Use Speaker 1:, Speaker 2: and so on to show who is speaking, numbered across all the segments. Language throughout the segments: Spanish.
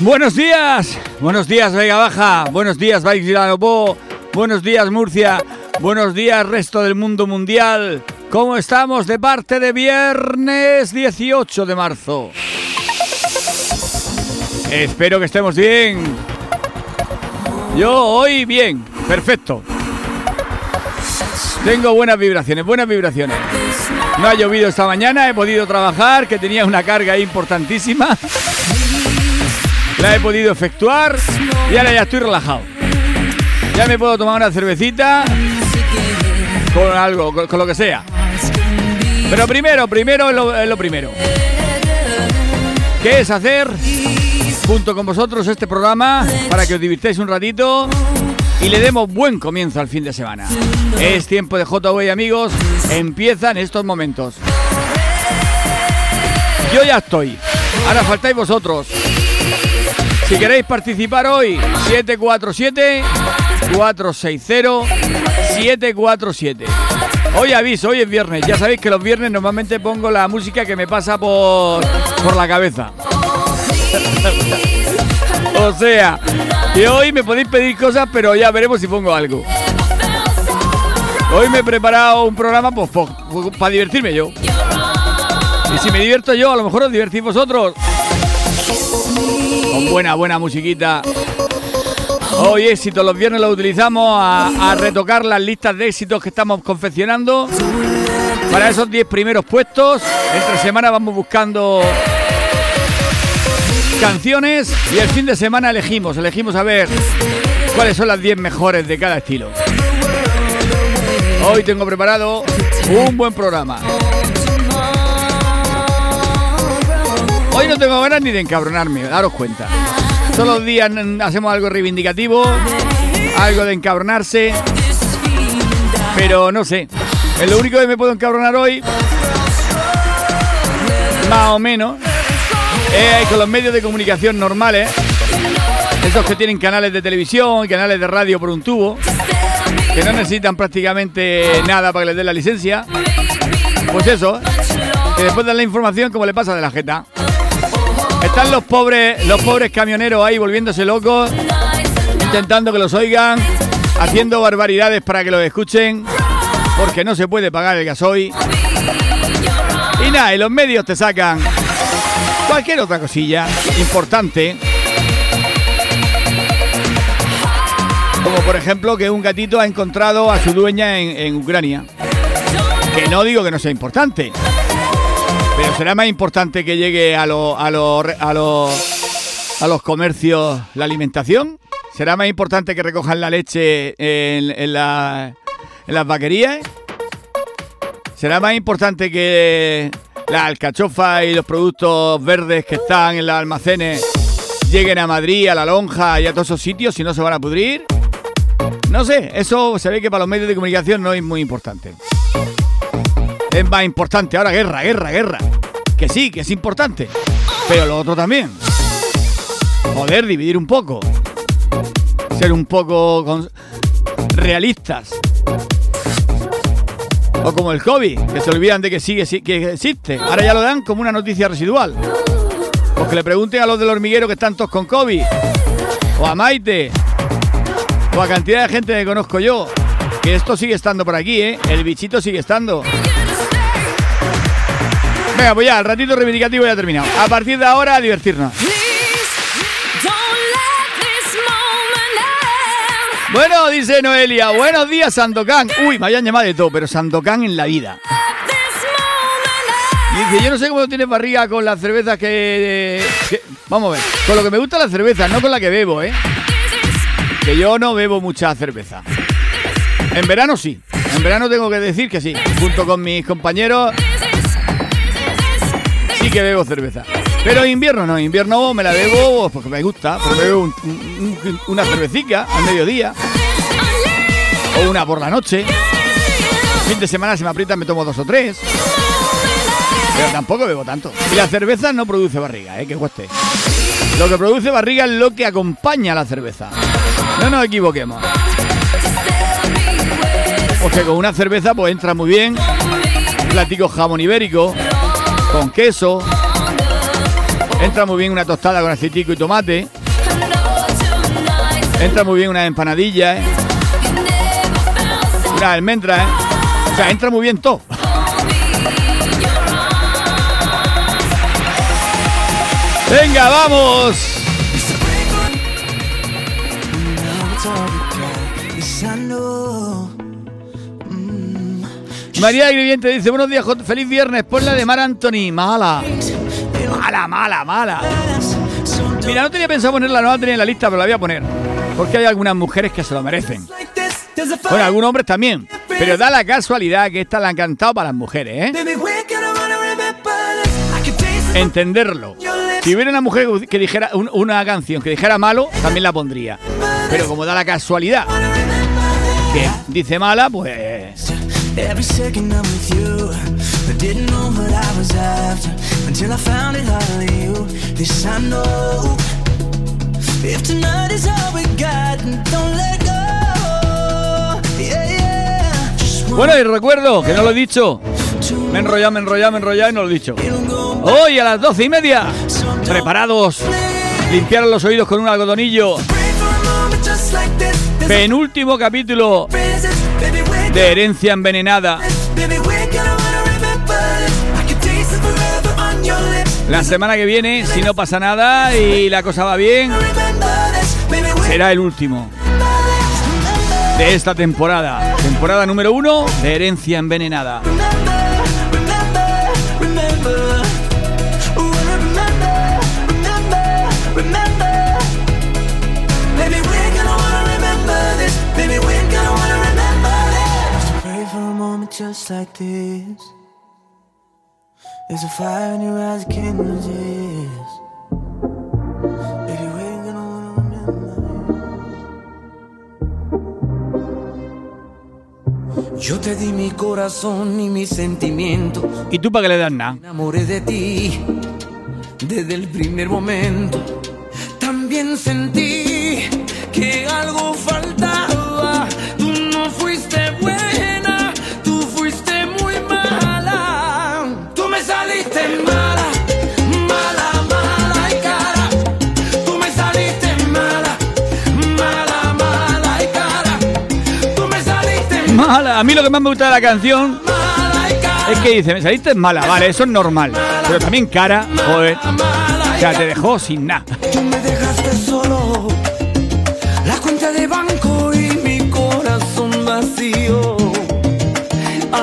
Speaker 1: Buenos días, buenos días Vega Baja, buenos días Baix buenos días Murcia, buenos días resto del mundo mundial. ¿Cómo estamos de parte de viernes 18 de marzo? Espero que estemos bien. Yo hoy bien, perfecto. Tengo buenas vibraciones, buenas vibraciones. No ha llovido esta mañana, he podido trabajar, que tenía una carga importantísima. La he podido efectuar y ahora ya estoy relajado. Ya me puedo tomar una cervecita con algo, con, lo que sea. Pero primero, primero es lo, primero. ¿Qué es hacer junto con vosotros este programa para que os divirtáis un ratito y le demos buen comienzo al fin de semana? Es tiempo de JV amigos, empieza en estos momentos. Yo ya estoy. Ahora faltáis vosotros. Si queréis participar hoy, 747-460-747. Hoy aviso, hoy es viernes. Ya sabéis que los viernes normalmente pongo la música que me pasa por, por la cabeza. o sea, y hoy me podéis pedir cosas, pero ya veremos si pongo algo. Hoy me he preparado un programa pues, para divertirme yo. Y si me divierto yo, a lo mejor os divertís vosotros buena, buena musiquita. Hoy éxito, los viernes lo utilizamos a, retocar las listas de éxitos que estamos confeccionando. Para esos 10 primeros puestos, entre semana vamos buscando canciones y el fin de semana elegimos, elegimos a ver cuáles son las 10 mejores de cada estilo. Hoy tengo preparado un buen programa. Hoy no tengo ganas ni de encabronarme, daros cuenta. Todos los días hacemos algo reivindicativo, algo de encabronarse, pero no sé. Es lo único que me puedo encabronar hoy, más o menos, es con los medios de comunicación normales, esos que tienen canales de televisión canales de radio por un tubo, que no necesitan prácticamente nada para que les den la licencia. Pues eso, que después dan la información como le pasa de la jeta. Están los pobres, los pobres camioneros ahí volviéndose locos, intentando que los oigan, haciendo barbaridades para que los escuchen, porque no se puede pagar el gasoil. Y nada, y los medios te sacan cualquier otra cosilla importante. Como por ejemplo que un gatito ha encontrado a su dueña en, en Ucrania. Que no digo que no sea importante, pero será más importante que llegue a, a, a, a los comercios la alimentación. ¿Será más importante que recojan la leche en, en, las vaquerías? ¿Será más importante que la alcachofa y los productos verdes que están en los almacenes lleguen a Madrid, a la lonja y a todos esos sitios si no se van a pudrir? No sé, eso se ve que para los medios de comunicación no es muy importante. Es más importante ahora guerra, guerra, guerra. Que sí, que es importante. Pero lo otro también. Poder dividir un poco. Ser un poco realistas. O como el COVID, que se olvidan de que sigue que existe. Ahora ya lo dan como una noticia residual. Pues que le pregunten a los del hormiguero que están todos con COVID. O a Maite. O a cantidad de gente que conozco yo. Que esto sigue estando por aquí, ¿eh? El bichito sigue estando. Venga, pues ya, el ratito reivindicativo ya terminado. A partir de ahora, a divertirnos. Bueno, dice Noelia, buenos días Sandokan. Uy, me habían llamado de todo, pero Sandokan en la vida. dice, yo no sé cómo tienes barriga con las cervezas que, que, Vamos a ver, con lo que me gusta la cerveza, no con la que bebo, ¿eh? Que yo no bebo mucha cerveza. En verano sí. En verano tengo que decir que sí. Junto con mis compañeros que bebo cerveza. Pero invierno no, invierno me la bebo porque me gusta, me bebo una cervecita al mediodía o una por la noche. Fin de semana si me aprietan me tomo dos o tres. Pero tampoco bebo tanto. Y la cerveza no produce barriga, ¿eh? que cueste. Lo que produce barriga es lo que acompaña a la cerveza. No nos equivoquemos. Porque con una cerveza pues entra muy bien. Platico jamón ibérico, con queso,
Speaker 2: Entra muy bien una tostada con aceitico y tomate. Entra muy bien una empanadilla, ¿eh? Una almendra, ¿eh? O sea, entra muy bien todo. Venga, vamos. María Agriviente dice, buenos días, feliz viernes, la de Mar Anthony, mala. Mala, mala, mala. Mira, no tenía pensado ponerla, no la tenía en la lista, pero la voy a poner. Porque hay algunas mujeres que se lo merecen. Bueno, algunos hombres también. Pero da la casualidad que esta la han cantado para las mujeres, ¿eh? Entenderlo. Si hubiera una mujer que dijera una canción que dijera malo, también la pondría. Pero como da la casualidad que dice mala, pues. Bueno, y recuerdo que no lo he dicho. Me he enrollado, me he enrollado, me he enrollado y no lo he dicho. Hoy a las doce y media, preparados, limpiaron los oídos con un algodonillo. Penúltimo capítulo de Herencia Envenenada. La semana que viene, si no pasa nada y la cosa va bien, será el último de esta temporada. Temporada número uno de Herencia Envenenada. Just like this. There's a fire in your eyes I can't resist. Baby, Yo te di mi corazón y mis sentimientos. ¿Y tú para qué le das nada? Enamoré de ti desde el primer momento. También sentí que algo faltaba. Mala. A mí lo que más me gusta de la canción es que dice, me saliste mala, vale, eso es normal. Pero también cara, joder. O sea, te dejó sin nada. Tú me dejaste solo. La cuenta de banco y mi corazón vacío.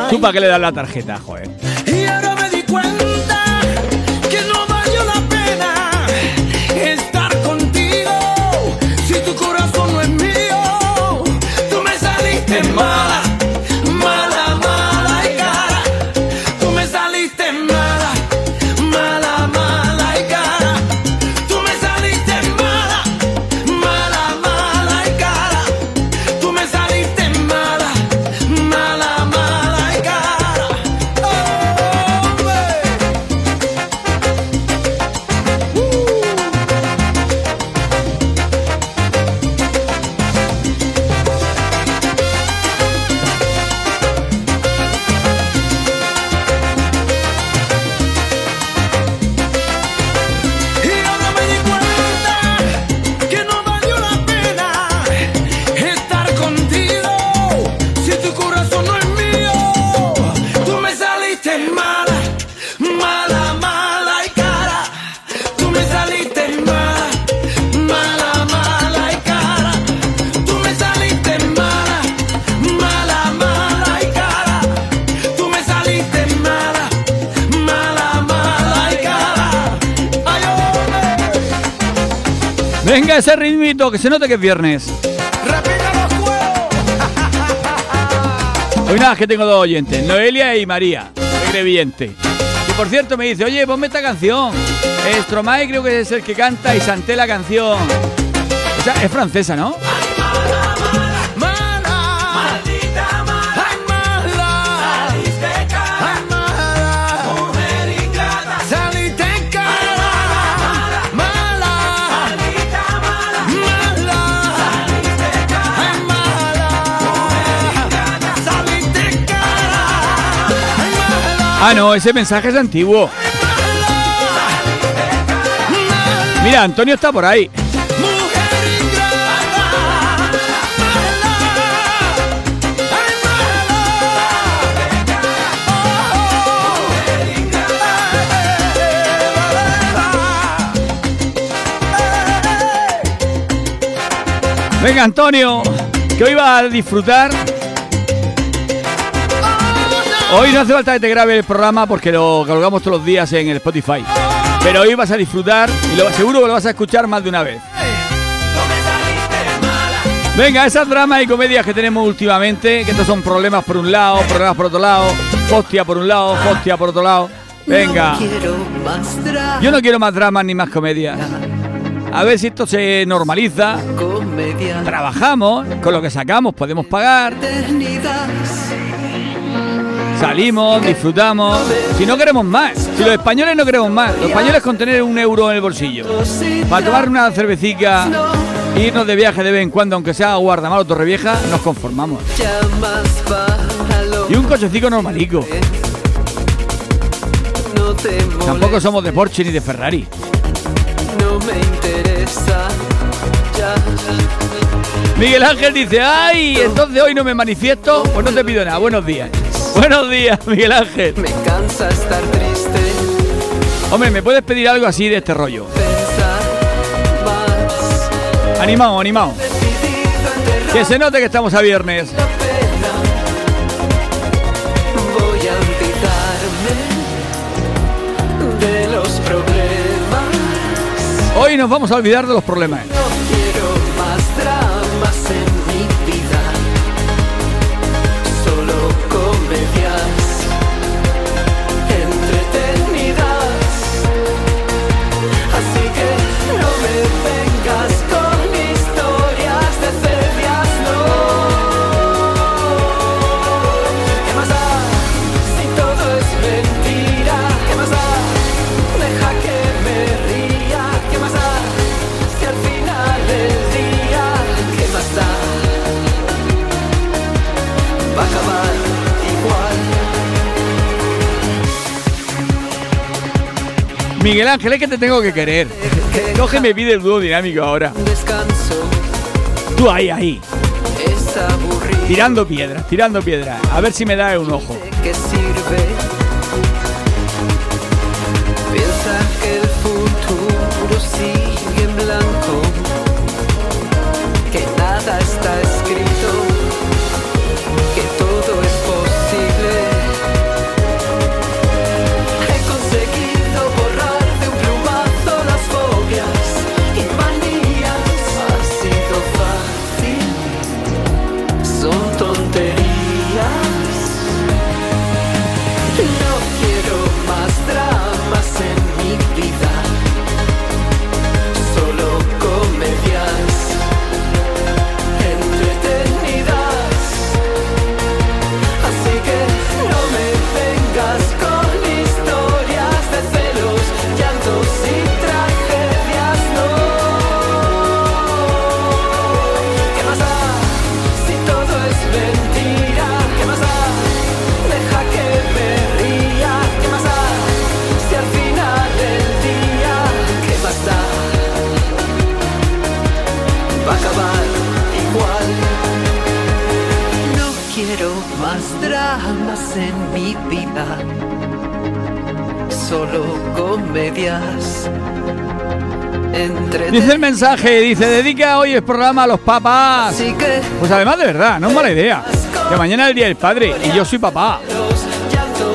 Speaker 2: ¿Tú para qué le das la tarjeta, joder? Que se note que es viernes. Hoy nada, que tengo dos oyentes, Noelia y María, Greviente. Y por cierto me dice, oye, ponme esta canción. Stromae creo que es el que canta y Santé la canción. O sea, es francesa, ¿no? Ah, no, ese mensaje es antiguo.
Speaker 1: Mira, Antonio está por ahí. Venga, Antonio, que hoy va a disfrutar. Hoy no hace falta que te grabe el programa porque lo colgamos todos los días en el Spotify. Pero hoy vas a disfrutar y lo, seguro que lo vas a escuchar más de una vez. Venga, esas dramas y comedias que tenemos últimamente, que estos son problemas por un lado, problemas por otro lado, hostia por un lado, hostia por otro lado. Venga. Yo no quiero más dramas ni más comedias. A ver si esto se normaliza. Trabajamos, con lo que sacamos podemos pagar. Salimos, disfrutamos. Si no queremos más, si los españoles no queremos más, los españoles con tener un euro en el bolsillo, para tomar una cervecita, irnos de viaje de vez en cuando, aunque sea a Guardamar o Torrevieja, nos conformamos. Y un cochecito normalico. Tampoco somos de Porsche ni de Ferrari. No me interesa. Miguel Ángel dice, ay, entonces hoy no me manifiesto, pues no te pido nada. Buenos días. Buenos días, Miguel Ángel. Me cansa estar triste. Hombre, ¿me puedes pedir algo así de este rollo? Animado, animado. Que se note que estamos a viernes. Voy a de los problemas. Hoy nos vamos a olvidar de los problemas. Miguel Ángel, es que te tengo que querer. Coge me pide el dúo dinámico ahora. Tú ahí, ahí. Tirando piedras, tirando piedras. A ver si me da un ojo. Entre dice el mensaje, dice, dedica hoy el programa a los papás. Pues además de verdad, no es mala idea. Que mañana es el Día del Padre y yo soy papá.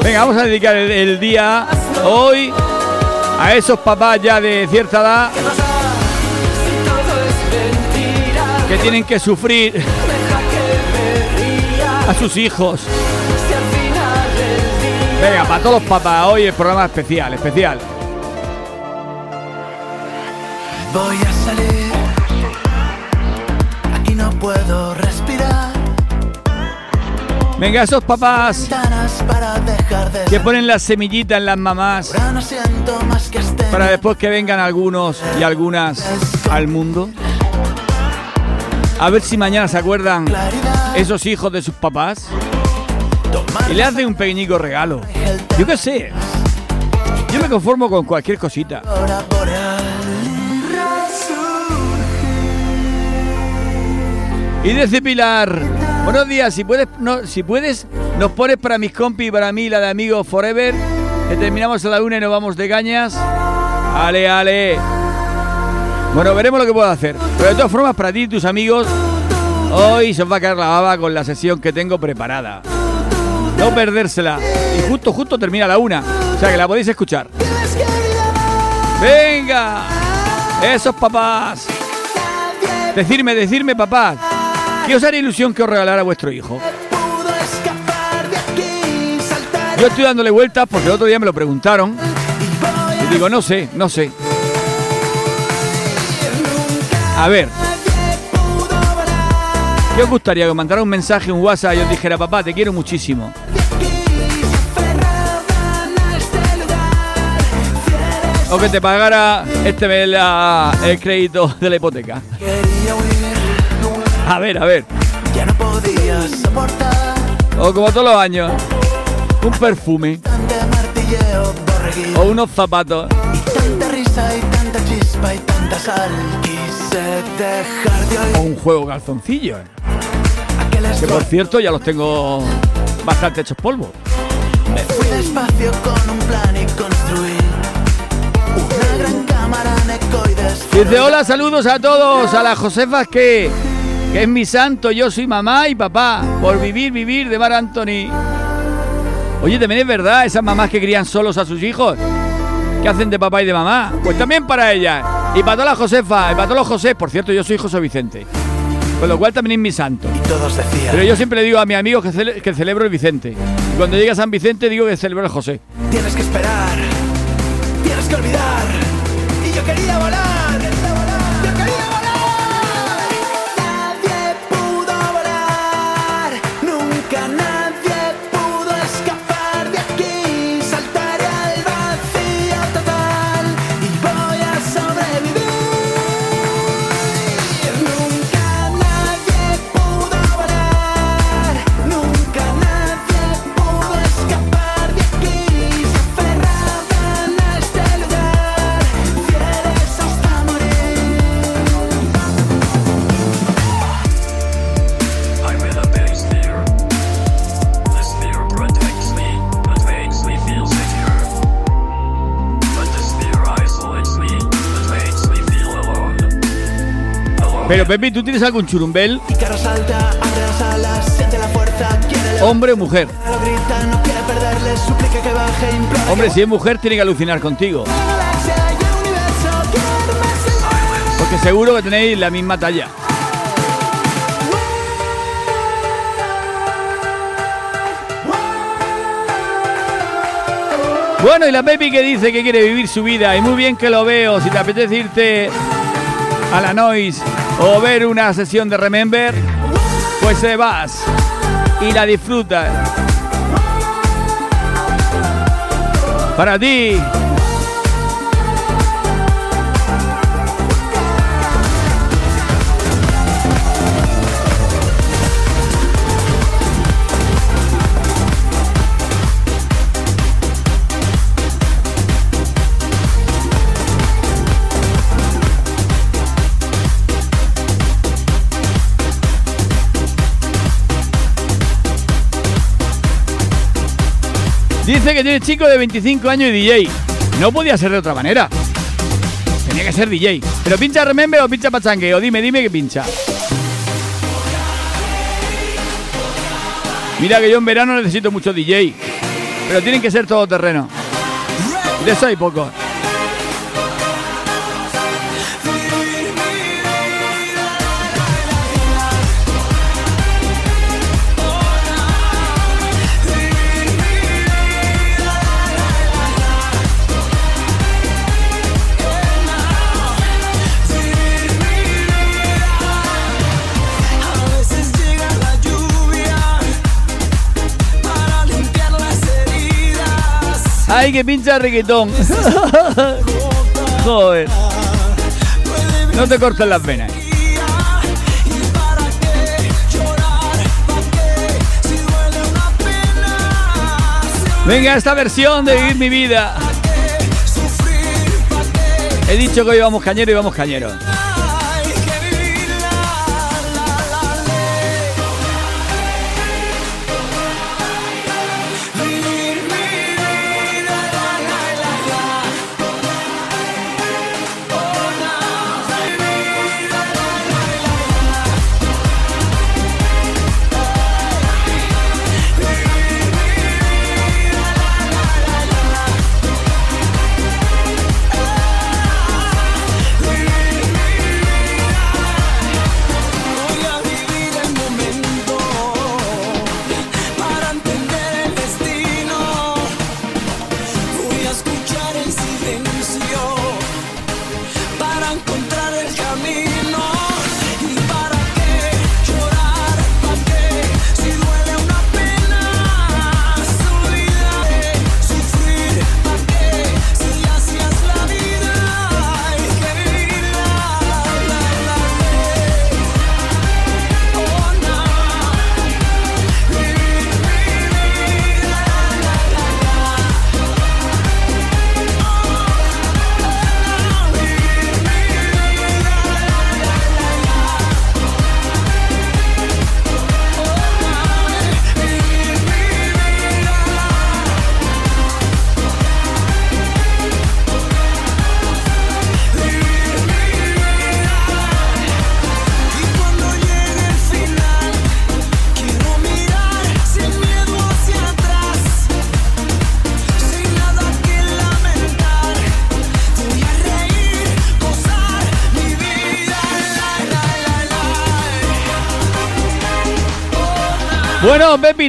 Speaker 1: Venga, vamos a dedicar el, día hoy a esos papás ya de cierta edad que tienen que sufrir a sus hijos. Venga, para todos los papás, hoy el programa especial, especial. Voy a salir. Aquí no puedo respirar. Venga, esos papás que ponen la semillita en las mamás para después que vengan algunos y algunas al mundo. A ver si mañana se acuerdan esos hijos de sus papás y le hace un pequeñico regalo. Yo qué sé. Yo me conformo con cualquier cosita. Y dice Pilar, buenos días, si puedes, si puedes, nos pones para mis compis y para mí la de Amigos Forever, que terminamos a la una y nos vamos de cañas. Ale, ale. Bueno, veremos lo que puedo hacer. Pero de todas formas, para ti y tus amigos, hoy se os va a caer la baba con la sesión que tengo preparada. No perdérsela. Y justo, justo termina la una. O sea que la podéis escuchar. Venga. Esos papás. Decirme, decirme, papás. ¿Qué os haría ilusión que os regalara vuestro hijo? Yo estoy dándole vueltas porque el otro día me lo preguntaron. Y digo, no sé, no sé. A ver. ¿Qué os gustaría que os mandara un mensaje, un WhatsApp y os dijera, papá, te quiero muchísimo? O que te pagara este mes el crédito de la hipoteca. A ver, a ver. O como todos los años, un perfume. O unos zapatos. O un juego calzoncillo. Que por cierto ya los tengo bastante hechos polvo. Me fui despacio con un plan y construí una gran cámara Dice hola, saludos a todos, a la Josefa que, que es mi santo, yo soy mamá y papá, por vivir, vivir de Mar Anthony. Oye, también es verdad, esas mamás que crían solos a sus hijos, que hacen de papá y de mamá, pues también para ellas. Y para toda la Josefa, y para todos los José, por cierto, yo soy José Vicente. Con lo cual también es mi santo. Y todos decían. Pero yo siempre le digo a mi amigo que, que celebro el Vicente. Y cuando llega San Vicente digo que celebro el José. Tienes que esperar. Tienes que olvidar. Pero Pepi, ¿tú tienes algún churumbel? Hombre o mujer. Hombre, si es mujer tiene que alucinar contigo. Porque seguro que tenéis la misma talla. Bueno, y la Pepi que dice que quiere vivir su vida, y muy bien que lo veo, si te apetece irte a la Noise o ver una sesión de Remember, pues se vas y la disfrutas. Para ti, Dice que tiene chico de 25 años y DJ. No podía ser de otra manera. Tenía que ser DJ. Pero pincha remember o pincha pachangue. O dime, dime que pincha. Mira que yo en verano necesito mucho DJ. Pero tienen que ser todo terreno. De eso hay poco. Ay, que pincha reggaetón. Joder. No te cortes las venas. Venga, esta versión de Vivir mi vida. He dicho que hoy vamos cañero y vamos cañero.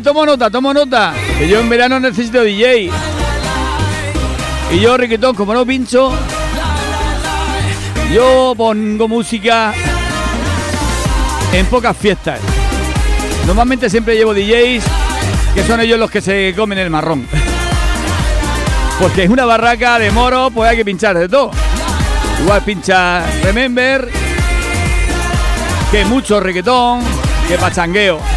Speaker 1: Tomo nota, tomo nota. Que yo en verano necesito DJ. Y yo, Riquetón, como no pincho, yo pongo música en pocas fiestas. Normalmente siempre llevo DJs que son ellos los que se comen el marrón. Porque es una barraca de moro, pues hay que pinchar de todo. Igual pincha Remember, que mucho reggaetón, que pachangueo.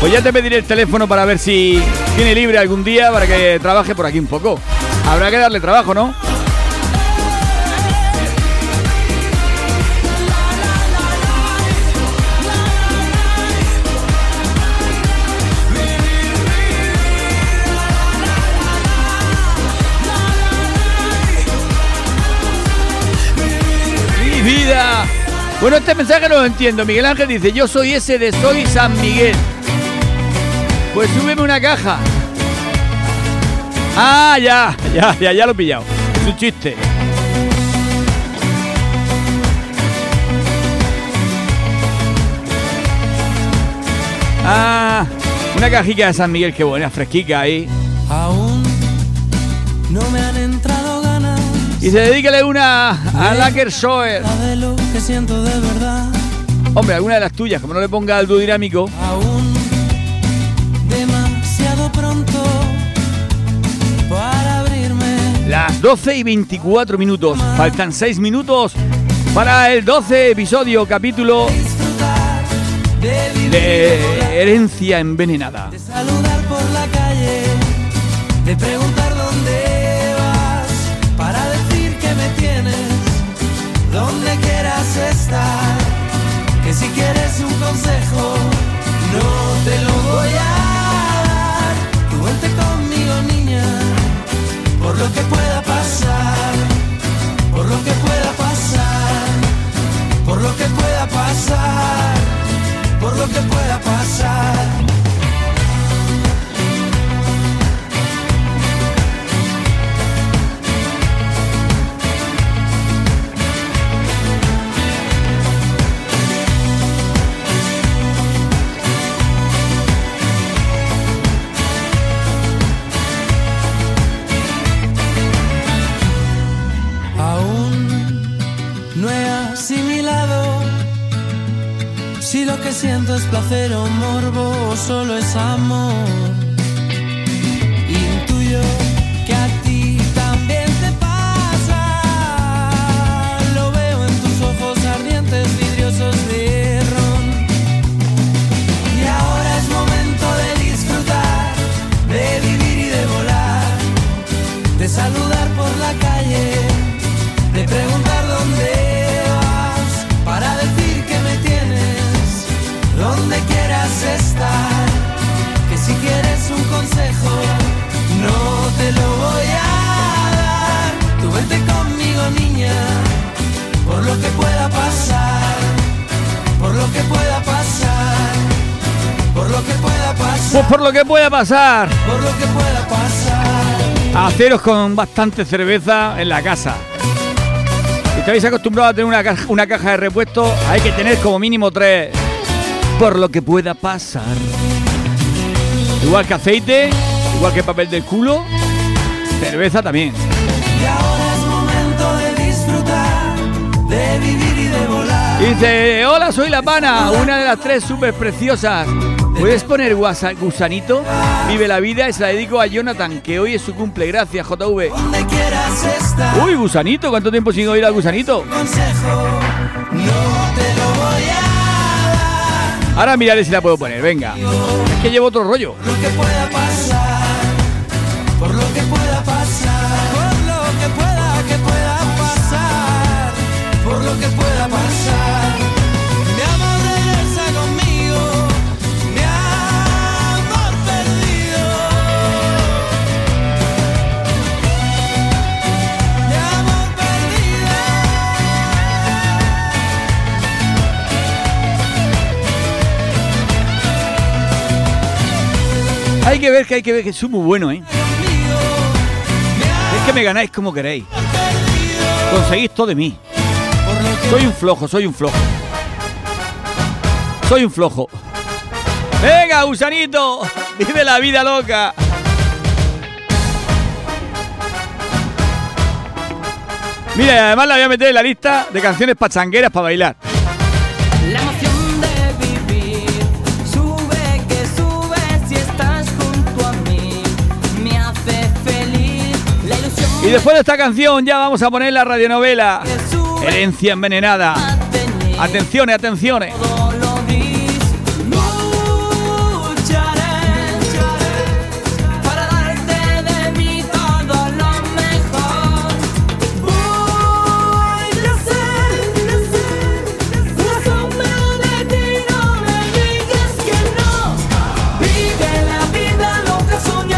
Speaker 1: Pues ya te pediré el teléfono para ver si tiene libre algún día para que trabaje por aquí un poco. Habrá que darle trabajo, ¿no? Mi vida. Bueno, este mensaje no lo entiendo. Miguel Ángel dice, yo soy ese de Soy San Miguel. Pues súbeme una caja. Ah, ya, ya, ya, ya lo he pillado. Es un chiste. Ah, una cajita de San Miguel, qué buena, fresquica ahí.
Speaker 3: Aún no me han entrado ganas.
Speaker 1: Y se dedícale una a Laker Shower.
Speaker 3: de lo que siento de verdad.
Speaker 1: Hombre, alguna de las tuyas, como no le ponga dúo dinámico.
Speaker 3: Aún
Speaker 1: 12 y 24 minutos. Faltan 6 minutos para el 12 episodio, capítulo
Speaker 3: de
Speaker 1: herencia envenenada.
Speaker 3: De saludar por la calle, de preguntar dónde vas, para decir que me tienes, donde quieras estar, que si quieres un consejo, no te lo voy a dar, tú vente conmigo niña, por lo que pueda pasar, por lo que pueda pasar, por lo que pueda pasar por lo que pueda pasar. Que siento es placer o morbo solo es amor. Intuyo que a ti también te pasa. Lo veo en tus ojos ardientes, vidriosos de ron. Y ahora es momento de disfrutar, de vivir y de volar, de saludar por la calle, de preguntar conmigo, niña, por lo que pueda pasar, por lo que pueda pasar, por lo que pueda pasar,
Speaker 1: Pues por lo que pueda pasar.
Speaker 3: por lo que pueda pasar.
Speaker 1: Haceros con bastante cerveza en la casa. Si estáis acostumbrados a tener una caja, una caja de repuesto, hay que tener como mínimo tres. Por lo que pueda pasar. Igual que aceite, igual que papel del culo, cerveza también.
Speaker 3: De vivir y de volar.
Speaker 1: Y Dice, hola, soy La Pana, una de las tres súper preciosas. ¿Puedes poner guasa- gusanito? Vive la vida y se la dedico a Jonathan, que hoy es su cumple. Gracias, JV.
Speaker 3: Donde quieras estar.
Speaker 1: Uy, gusanito, ¿cuánto tiempo sin oír al gusanito?
Speaker 3: consejo, no te lo voy a dar.
Speaker 1: Ahora miraré si la puedo poner, venga. Es que llevo otro rollo.
Speaker 3: Lo que pueda pasar,
Speaker 1: Hay que ver que hay que ver que soy muy bueno, ¿eh? Es que me ganáis como queréis. Conseguís todo de mí. Soy un flojo, soy un flojo. Soy un flojo.
Speaker 3: Venga, gusanito, vive la vida loca. Mira, además la voy a meter en la lista de canciones pachangueras para bailar. Y después de esta canción ya vamos a poner la radionovela Herencia envenenada. Atenciones, atenciones.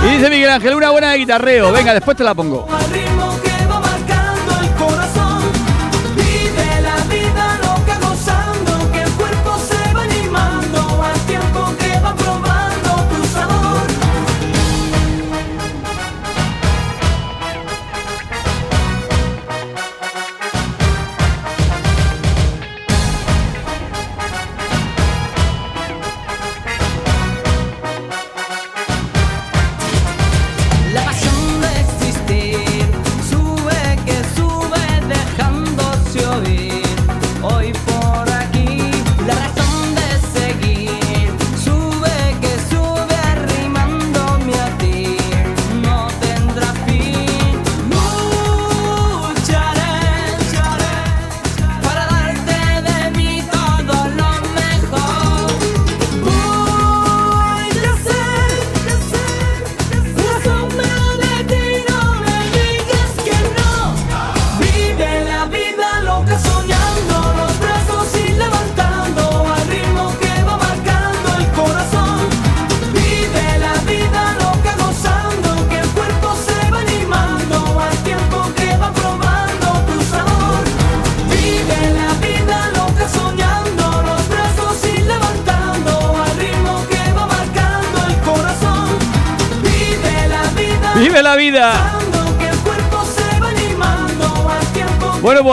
Speaker 3: Y dice Miguel Ángel, una buena de guitarreo. Venga, después te la pongo.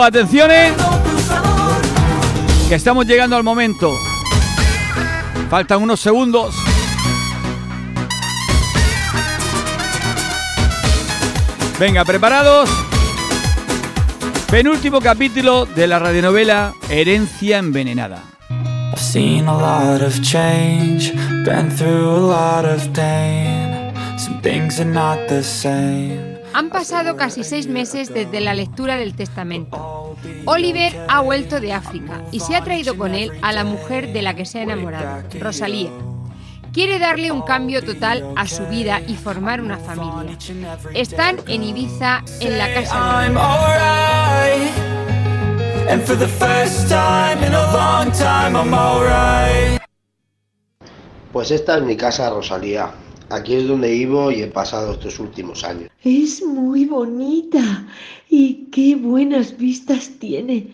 Speaker 3: Atenciones, que estamos llegando al momento. Faltan unos segundos. Venga, preparados. Penúltimo capítulo de la radionovela Herencia envenenada.
Speaker 4: I've seen a lot of change, been through a lot of pain. Some things are not the same.
Speaker 5: Han pasado casi seis meses desde la lectura del testamento. Oliver ha vuelto de África y se ha traído con él a la mujer de la que se ha enamorado, Rosalía. Quiere darle un cambio total a su vida y formar una familia. Están en Ibiza, en la casa de.
Speaker 6: Pues esta es mi casa, Rosalía. Aquí es donde vivo y he pasado estos últimos años.
Speaker 7: Es muy bonita y qué buenas vistas tiene.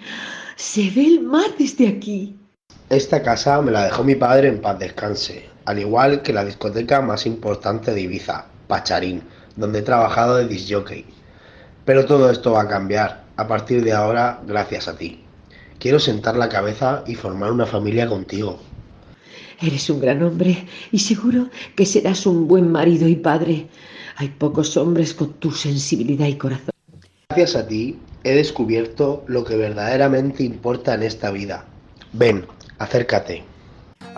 Speaker 7: Se ve el mar desde aquí.
Speaker 6: Esta casa me la dejó mi padre en paz descanse, al igual que la discoteca más importante de Ibiza, Pacharín, donde he trabajado de disjockey. Pero todo esto va a cambiar a partir de ahora gracias a ti. Quiero sentar la cabeza y formar una familia contigo.
Speaker 7: Eres un gran hombre y seguro que serás un buen marido y padre. Hay pocos hombres con tu sensibilidad y corazón.
Speaker 6: Gracias a ti he descubierto lo que verdaderamente importa en esta vida. Ven, acércate.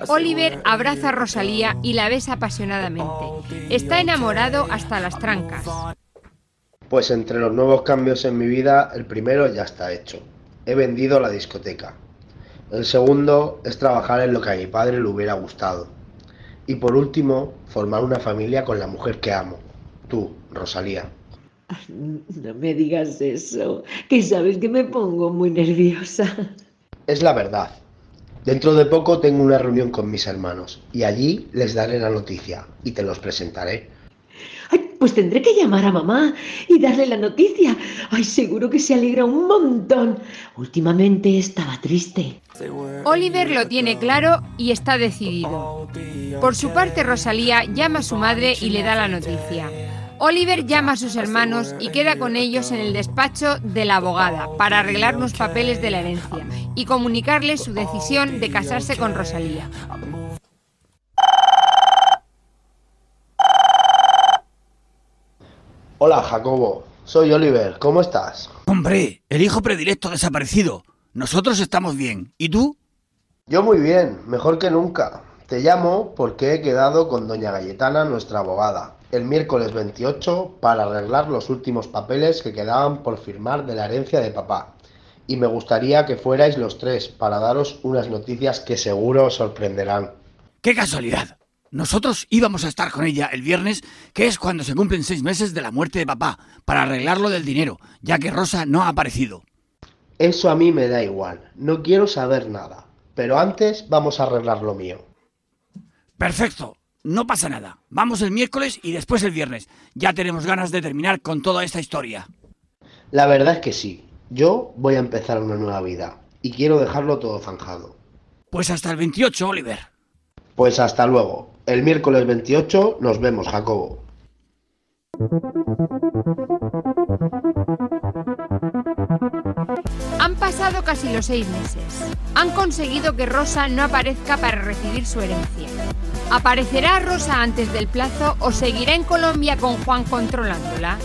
Speaker 5: Oliver abraza a Rosalía y la besa apasionadamente. Está enamorado hasta las trancas.
Speaker 6: Pues entre los nuevos cambios en mi vida, el primero ya está hecho. He vendido la discoteca. El segundo es trabajar en lo que a mi padre le hubiera gustado. Y por último, formar una familia con la mujer que amo. Tú, Rosalía.
Speaker 7: No me digas eso, que sabes que me pongo muy nerviosa.
Speaker 6: Es la verdad. Dentro de poco tengo una reunión con mis hermanos y allí les daré la noticia y te los presentaré.
Speaker 7: Pues tendré que llamar a mamá y darle la noticia. Ay, seguro que se alegra un montón. Últimamente estaba triste.
Speaker 5: Oliver lo tiene claro y está decidido. Por su parte, Rosalía llama a su madre y le da la noticia. Oliver llama a sus hermanos y queda con ellos en el despacho de la abogada para arreglar los papeles de la herencia y comunicarles su decisión de casarse con Rosalía.
Speaker 6: Hola, Jacobo. Soy Oliver. ¿Cómo estás?
Speaker 1: Hombre, el hijo predilecto desaparecido. Nosotros estamos bien. ¿Y tú?
Speaker 6: Yo muy bien, mejor que nunca. Te llamo porque he quedado con doña Galletana, nuestra abogada, el miércoles 28 para arreglar los últimos papeles que quedaban por firmar de la herencia de papá. Y me gustaría que fuerais los tres para daros unas noticias que seguro os sorprenderán.
Speaker 1: ¡Qué casualidad! Nosotros íbamos a estar con ella el viernes, que es cuando se cumplen seis meses de la muerte de papá, para arreglarlo del dinero, ya que Rosa no ha aparecido.
Speaker 6: Eso a mí me da igual, no quiero saber nada. Pero antes vamos a arreglar lo mío.
Speaker 1: Perfecto, no pasa nada. Vamos el miércoles y después el viernes. Ya tenemos ganas de terminar con toda esta historia.
Speaker 6: La verdad es que sí, yo voy a empezar una nueva vida y quiero dejarlo todo zanjado.
Speaker 1: Pues hasta el 28, Oliver.
Speaker 6: Pues hasta luego. El miércoles 28 nos vemos, Jacobo.
Speaker 5: Han pasado casi los seis meses. Han conseguido que Rosa no aparezca para recibir su herencia. ¿Aparecerá Rosa antes del plazo o seguirá en Colombia con Juan controlándola?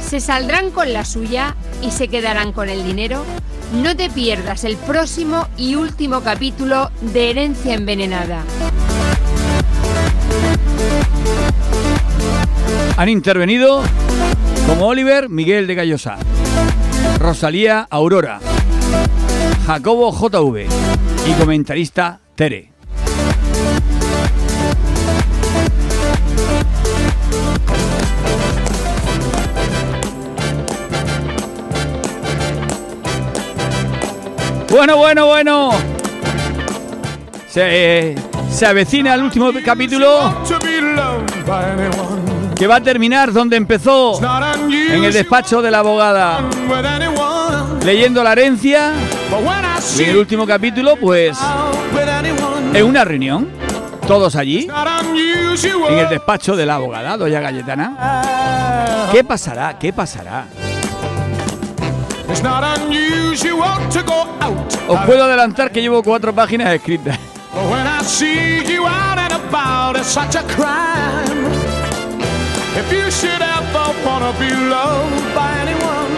Speaker 5: ¿Se saldrán con la suya y se quedarán con el dinero? No te pierdas el próximo y último capítulo de Herencia Envenenada.
Speaker 1: Han intervenido como Oliver Miguel de Gallosa, Rosalía Aurora, Jacobo JV y comentarista Tere. Bueno, bueno, bueno. Se, se avecina el último capítulo que va a terminar donde empezó, en el despacho de la abogada, leyendo la herencia. Y en el último capítulo, pues, en una reunión, todos allí, en el despacho de la abogada, doña Galletana. ¿Qué pasará? ¿Qué pasará? Os puedo adelantar que llevo cuatro páginas escritas.
Speaker 8: I see you out and about, it's such a crime. If you should ever wanna be loved by anyone,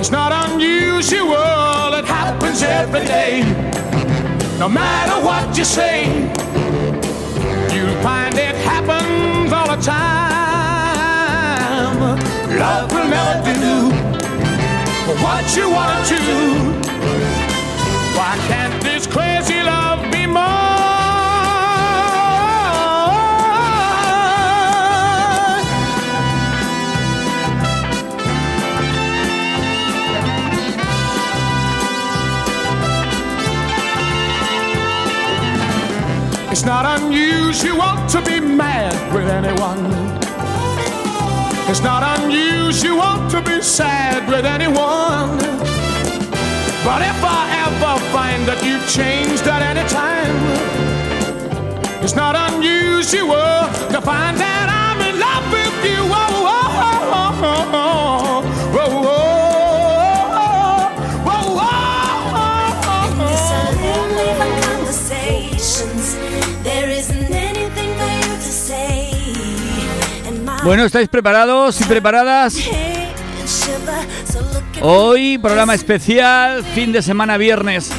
Speaker 8: it's not unusual, it happens every day. No matter what you say, you'll find it happens all the time. Love will never do what you want to. Why can't this crazy love? It's not unusual to be mad with anyone. It's not unusual to be sad with anyone. But if I ever to
Speaker 1: Bueno, ¿estáis preparados y preparadas? Hoy programa especial, fin de semana viernes.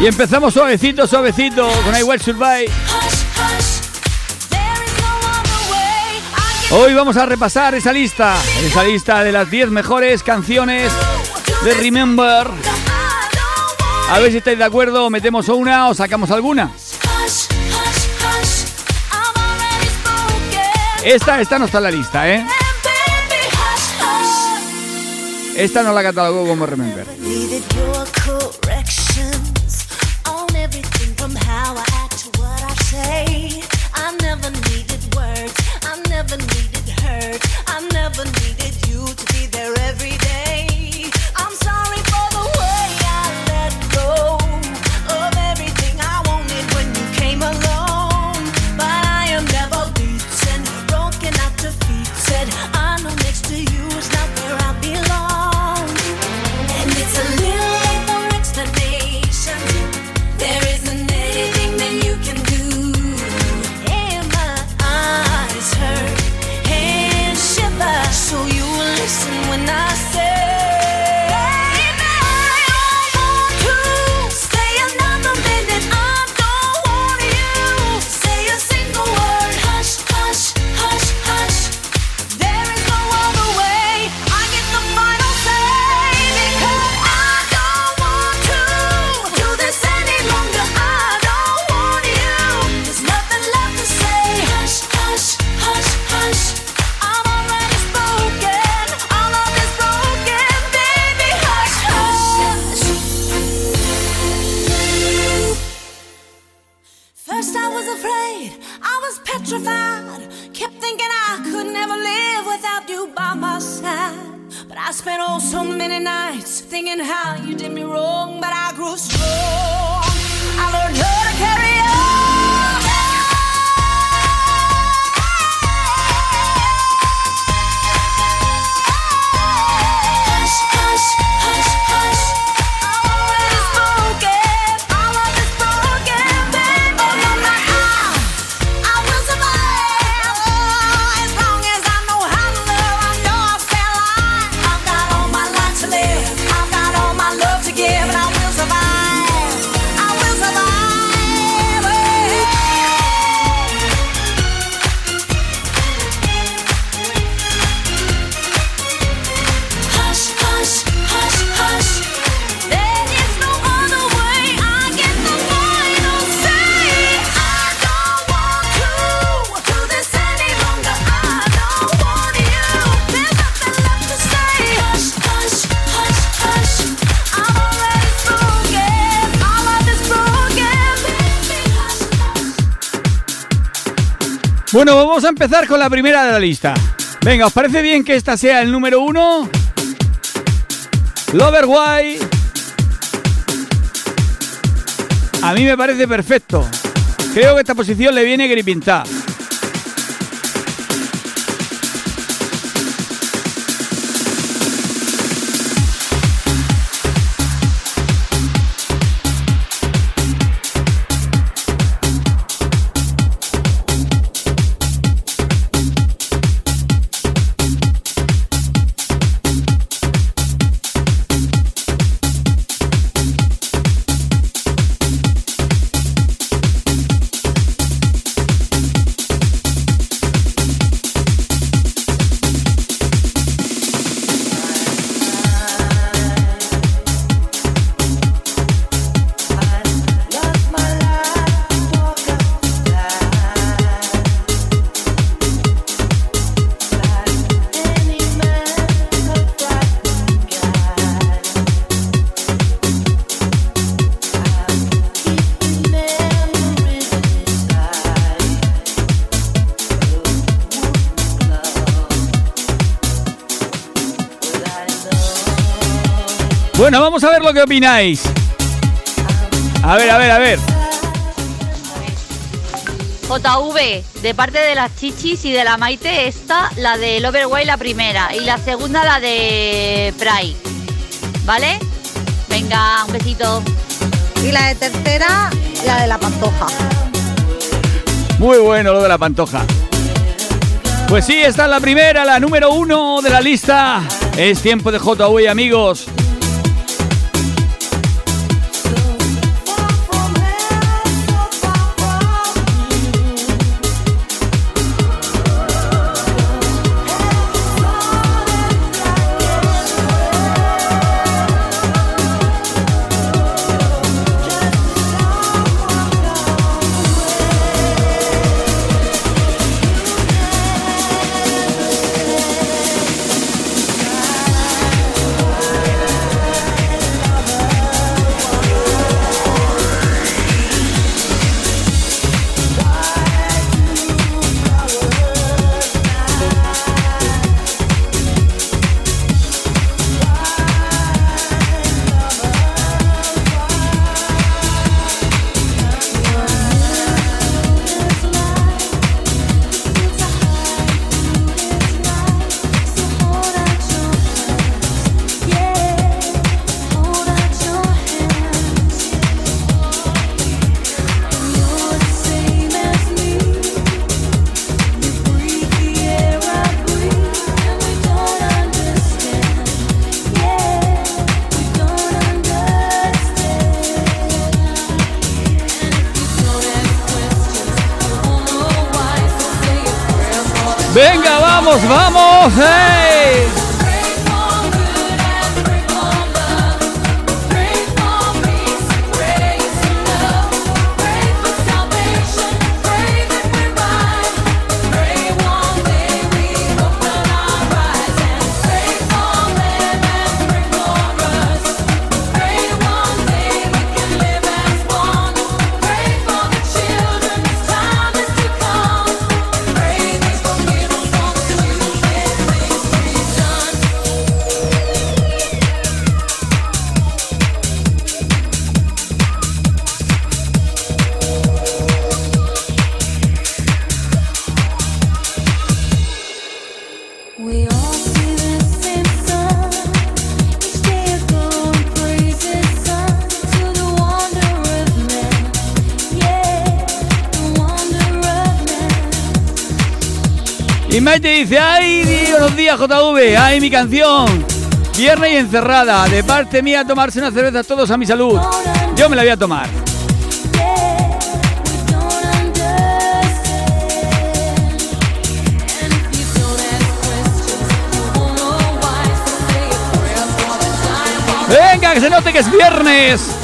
Speaker 1: Y empezamos suavecito, suavecito con I Will Survive. Hoy vamos a repasar esa lista, esa lista de las 10 mejores canciones de Remember. A ver si estáis de acuerdo, metemos una o sacamos alguna. Esta, esta no está en la lista, ¿eh? Esta no la catalogo como Remember.
Speaker 9: Vamos a empezar con la primera de la lista. Venga, ¿os parece bien que esta sea el número uno? Lover White. A mí me parece perfecto. Creo que esta posición le viene gripintada. Bueno, vamos a ver lo que opináis. A ver, a ver, a ver.
Speaker 10: JV, de parte de las chichis y de la Maite, esta, la del Overway la primera y la segunda la de Pride. ¿Vale? Venga, un besito.
Speaker 1: Y la de tercera, la de la pantoja.
Speaker 9: Muy bueno lo de la pantoja. Pues sí, esta es la primera, la número uno de la lista. Es tiempo de JV, amigos. Vamos, vamos. ¡Hey! Maite dice, ay, buenos días JV, ay, mi canción. Viernes y encerrada, de parte mía tomarse una cerveza todos a mi salud. Yo me la voy a tomar. Venga, que se note que es viernes.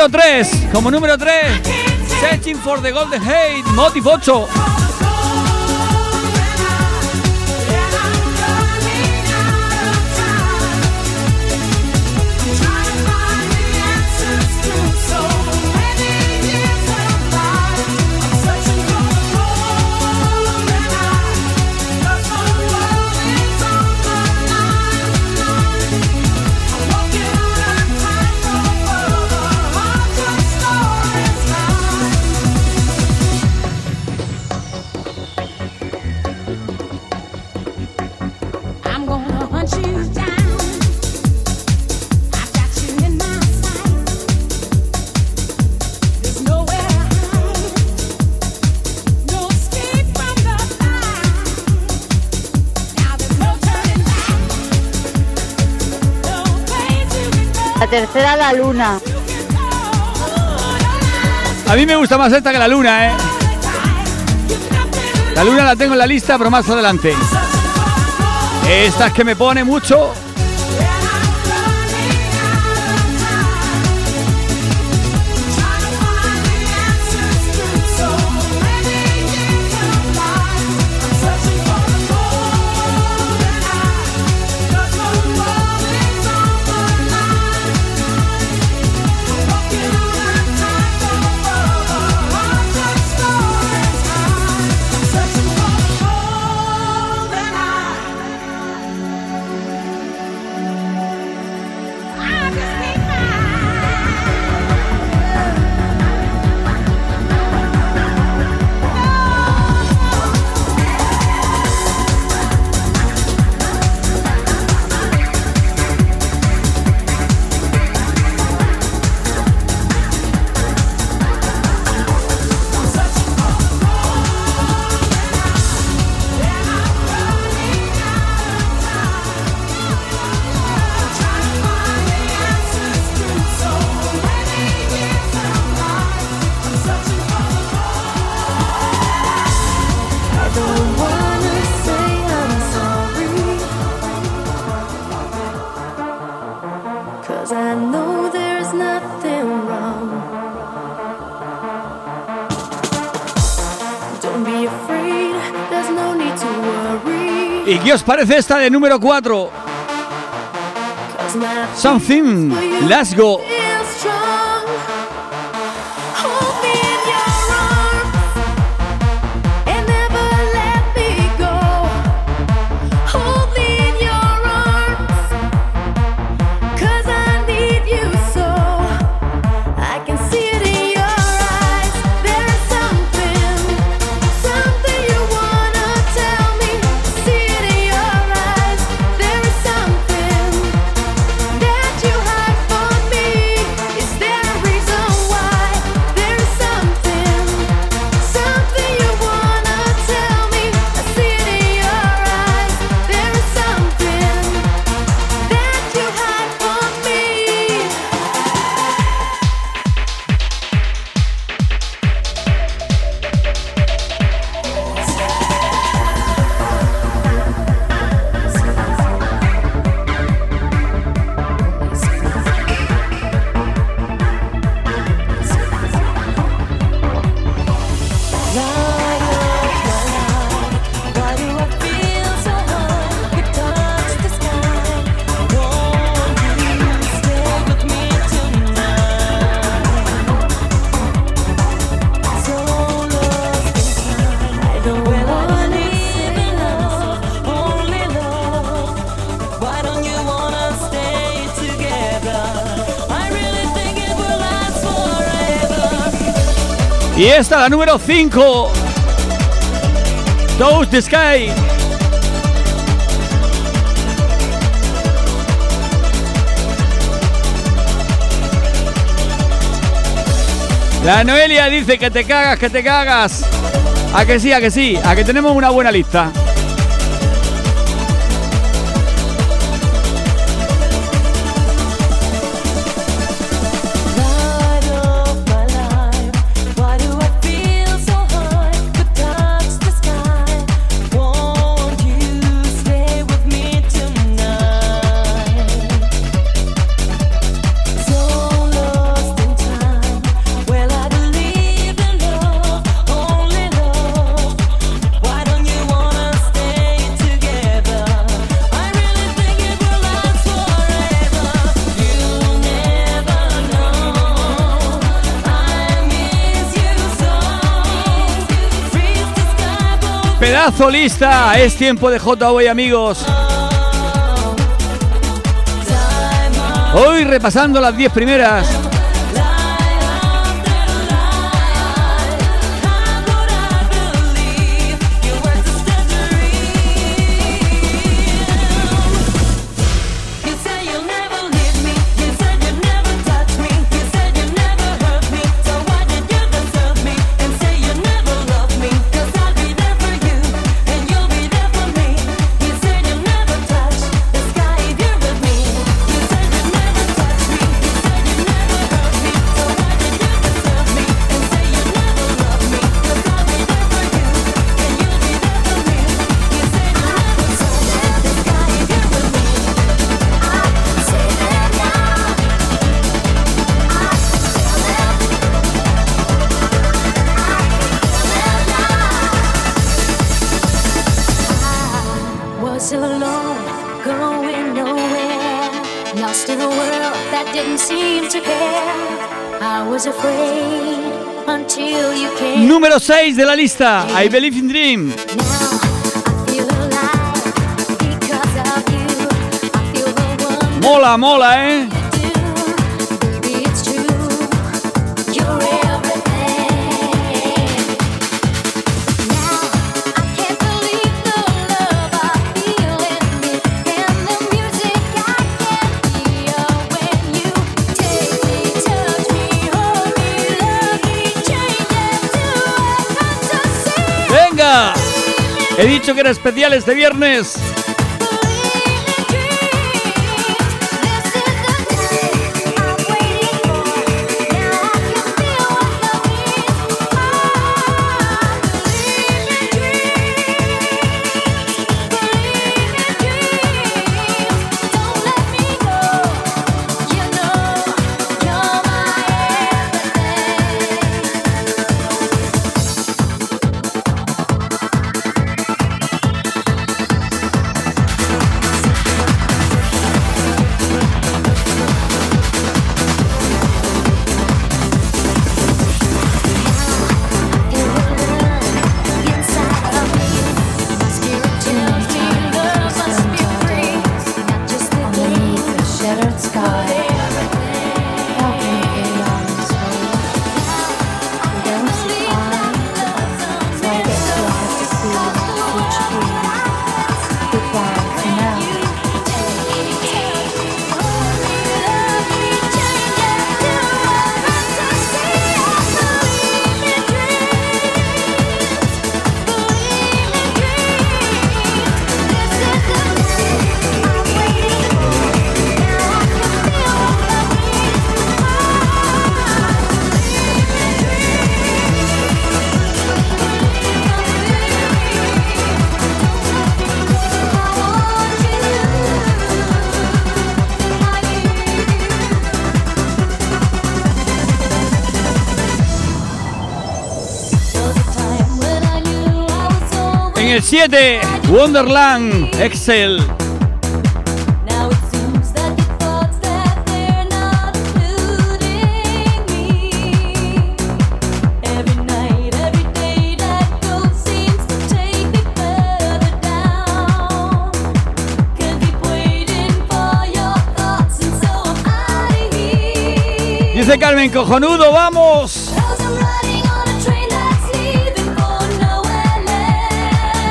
Speaker 9: Número 3, como número 3, Searching for the Golden Hate, Motive 8.
Speaker 10: Tercera, la luna.
Speaker 9: A mí me gusta más esta que la luna, ¿eh? La luna la tengo en la lista, pero más adelante. Esta es que me pone mucho. Qué os parece esta de número 4?
Speaker 11: 'Cause my
Speaker 9: Something. Let's
Speaker 11: está la número 5. Toast Sky. La Noelia dice que te cagas, que te cagas. A que sí, a que sí, a que tenemos una buena lista. temazo lista. Es tiempo de J-Boy, amigos. Hoy repasando las 10 primeras.
Speaker 1: I
Speaker 11: Believe in Dream. Mola, mola, eh? He dicho que era especial este viernes. 7, Wonderland, Excel. Dice Carmen Cojonudo, vamos.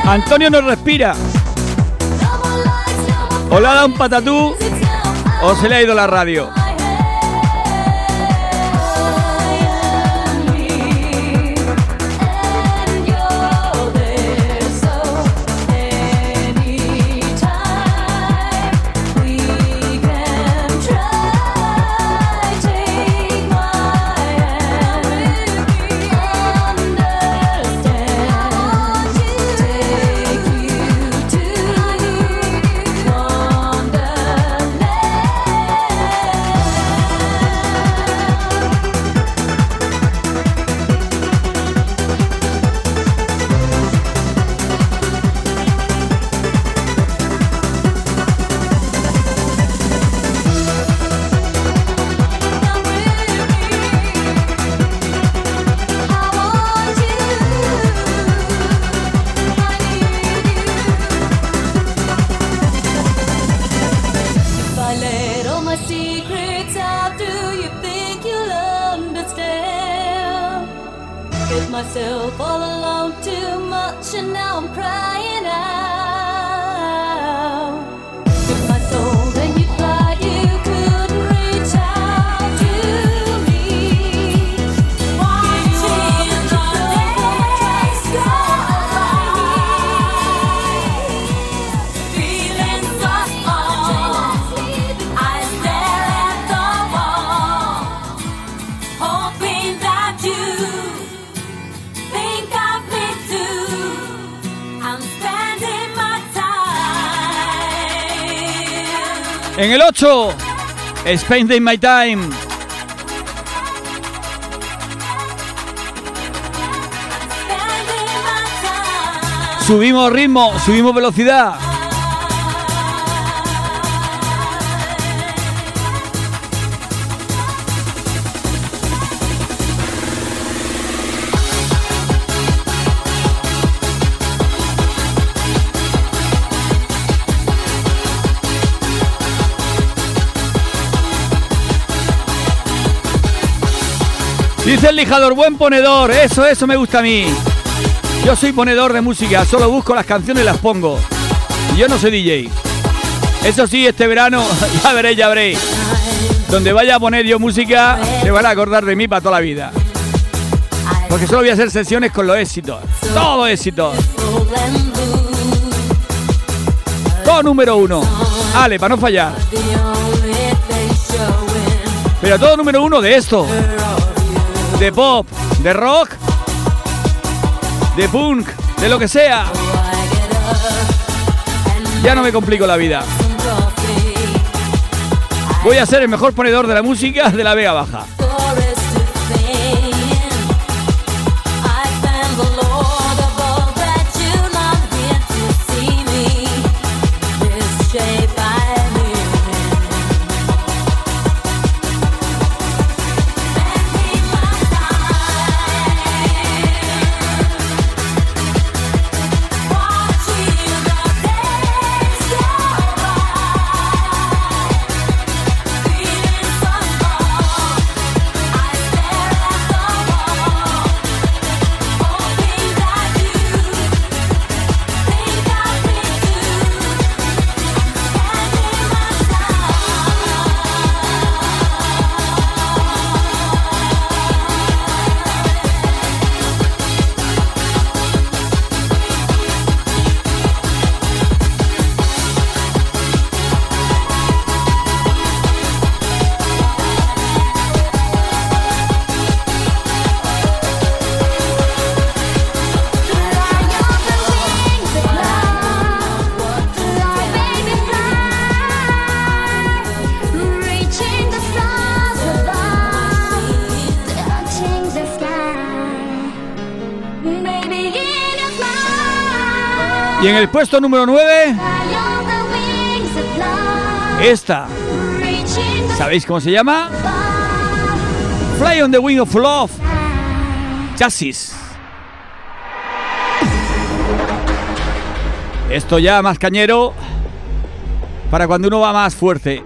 Speaker 9: Antonio no respira. O le ha dado un patatú o se le ha ido la radio. 8, Spending My Time. Subimos ritmo, subimos velocidad. Dice el lijador, buen ponedor, eso, eso me gusta a mí. Yo soy ponedor de música, solo busco las canciones y las pongo. Yo no soy DJ. Eso sí, este verano, ya veréis, ya veréis. Donde vaya a poner yo música, se van a acordar de mí para toda la vida. Porque solo voy a hacer sesiones con los éxitos. Todo éxitos. Todo número uno. Ale, para no fallar. Pero todo número uno de esto. De pop, de rock, de punk, de lo que sea. Ya no me complico la vida. Voy a ser el mejor ponedor de la música de la Vega Baja. En el puesto número 9,
Speaker 12: fly on the wings of love.
Speaker 9: esta. ¿Sabéis cómo se llama? Fly on the Wing of Love. Chasis. Esto ya más cañero para cuando uno va más fuerte.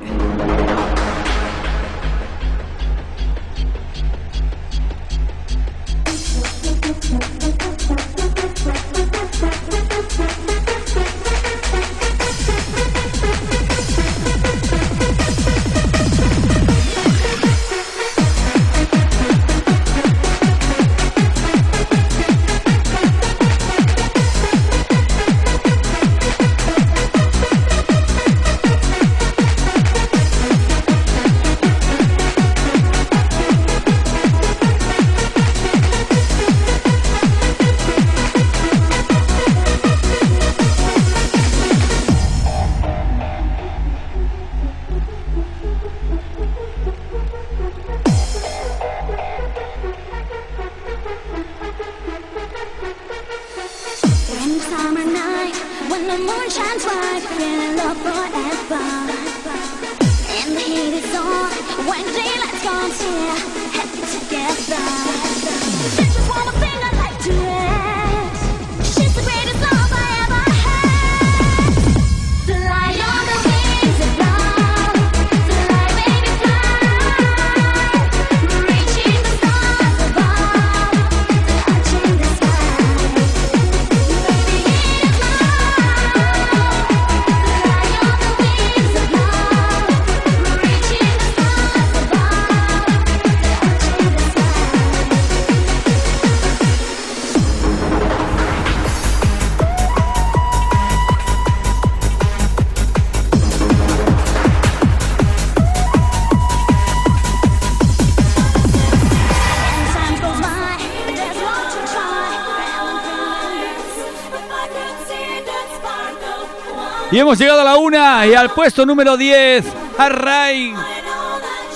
Speaker 1: Hemos llegado a la una y al puesto número 10, Array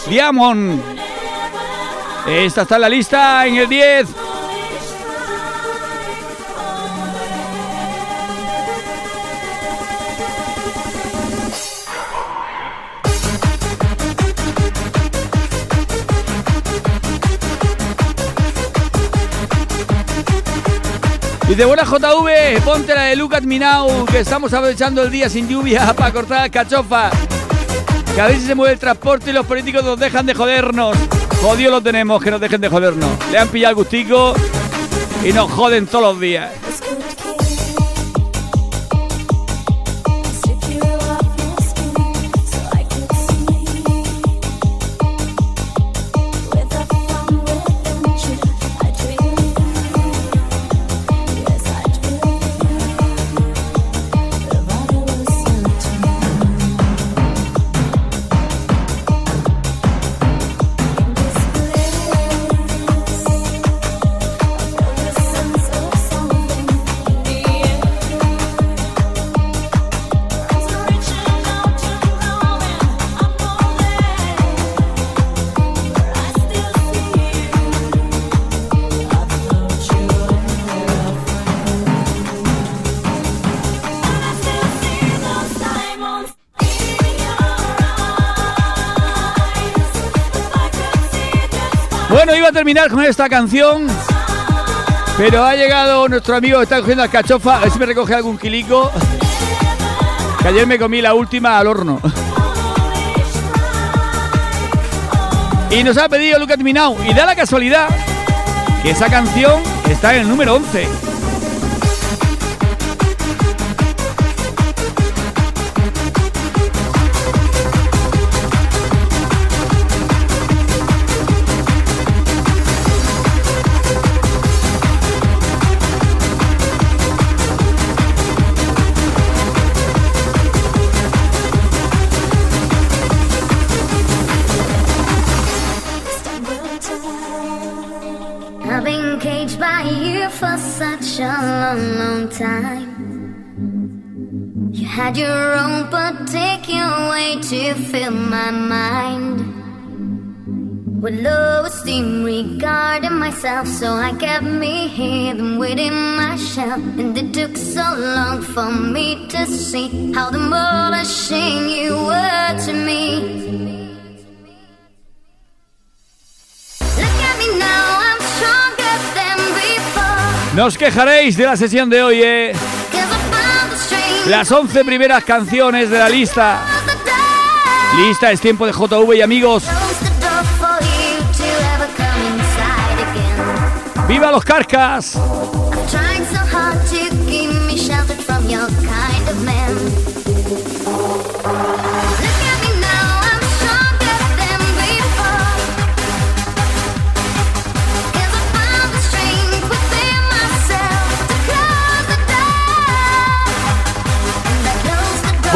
Speaker 1: Diamond. Esta está en la lista en el 10. Y de buena JV, ponte la de Me Now, que estamos aprovechando el día sin lluvia para cortar cachofa. Que a si se mueve el transporte y los políticos nos dejan de jodernos. Jodido lo tenemos, que nos dejen de jodernos. Le han pillado el gustico y nos joden todos los días. Terminar con esta canción, pero ha llegado nuestro amigo está cogiendo las cachofas. A ver si me recoge algún quilico. Que ayer me comí la última al horno. Y nos ha pedido Me Now. Y da la casualidad que esa canción está en el número 11.
Speaker 12: Time. You had your own particular way to fill my mind. With low esteem regarding myself, so I kept me hidden within my shell. And it took so long for me to see how demolishing you were to me. Before.
Speaker 1: No os quejaréis de la sesión de hoy, ¿eh? Las 11 primeras canciones de la lista. Lista es tiempo de JV y amigos. ¡Viva los carcas!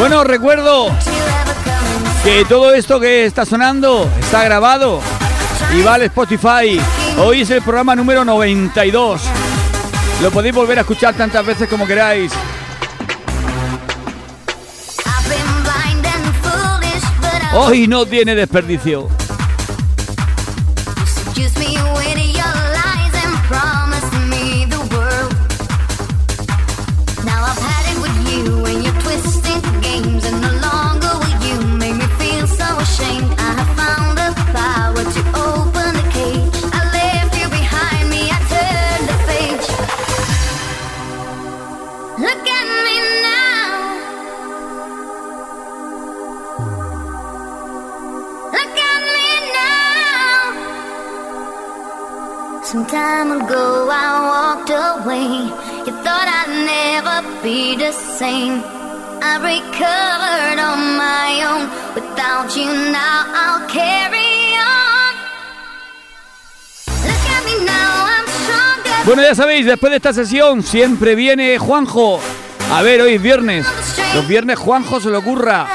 Speaker 1: Bueno, recuerdo que todo esto que está sonando está grabado y va al Spotify. Hoy es el programa número 92. Lo podéis volver a escuchar tantas veces como queráis. Hoy no tiene desperdicio.
Speaker 12: Away. You thought I'd never be the same. I recovered on my own. Without you now, I'll carry on. Look at me now, I'm stronger.
Speaker 1: Bueno, ya sabéis, después de esta sesión siempre viene Juanjo. A ver, hoy es viernes. Los viernes Juanjo se le ocurra.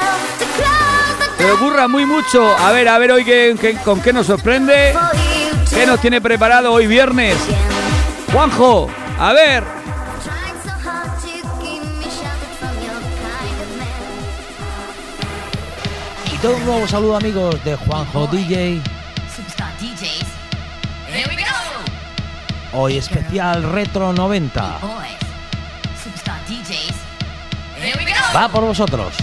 Speaker 1: Se le ocurra muy mucho. A ver, a ver hoy qué- qué- con qué nos sorprende. ¿Qué nos tiene preparado hoy viernes? Juanjo, a ver.
Speaker 13: Y todo un nuevo saludo amigos de Juanjo DJ. Hoy especial Retro 90.
Speaker 14: Boys. Superstar DJs. Here we go.
Speaker 13: Va por vosotros.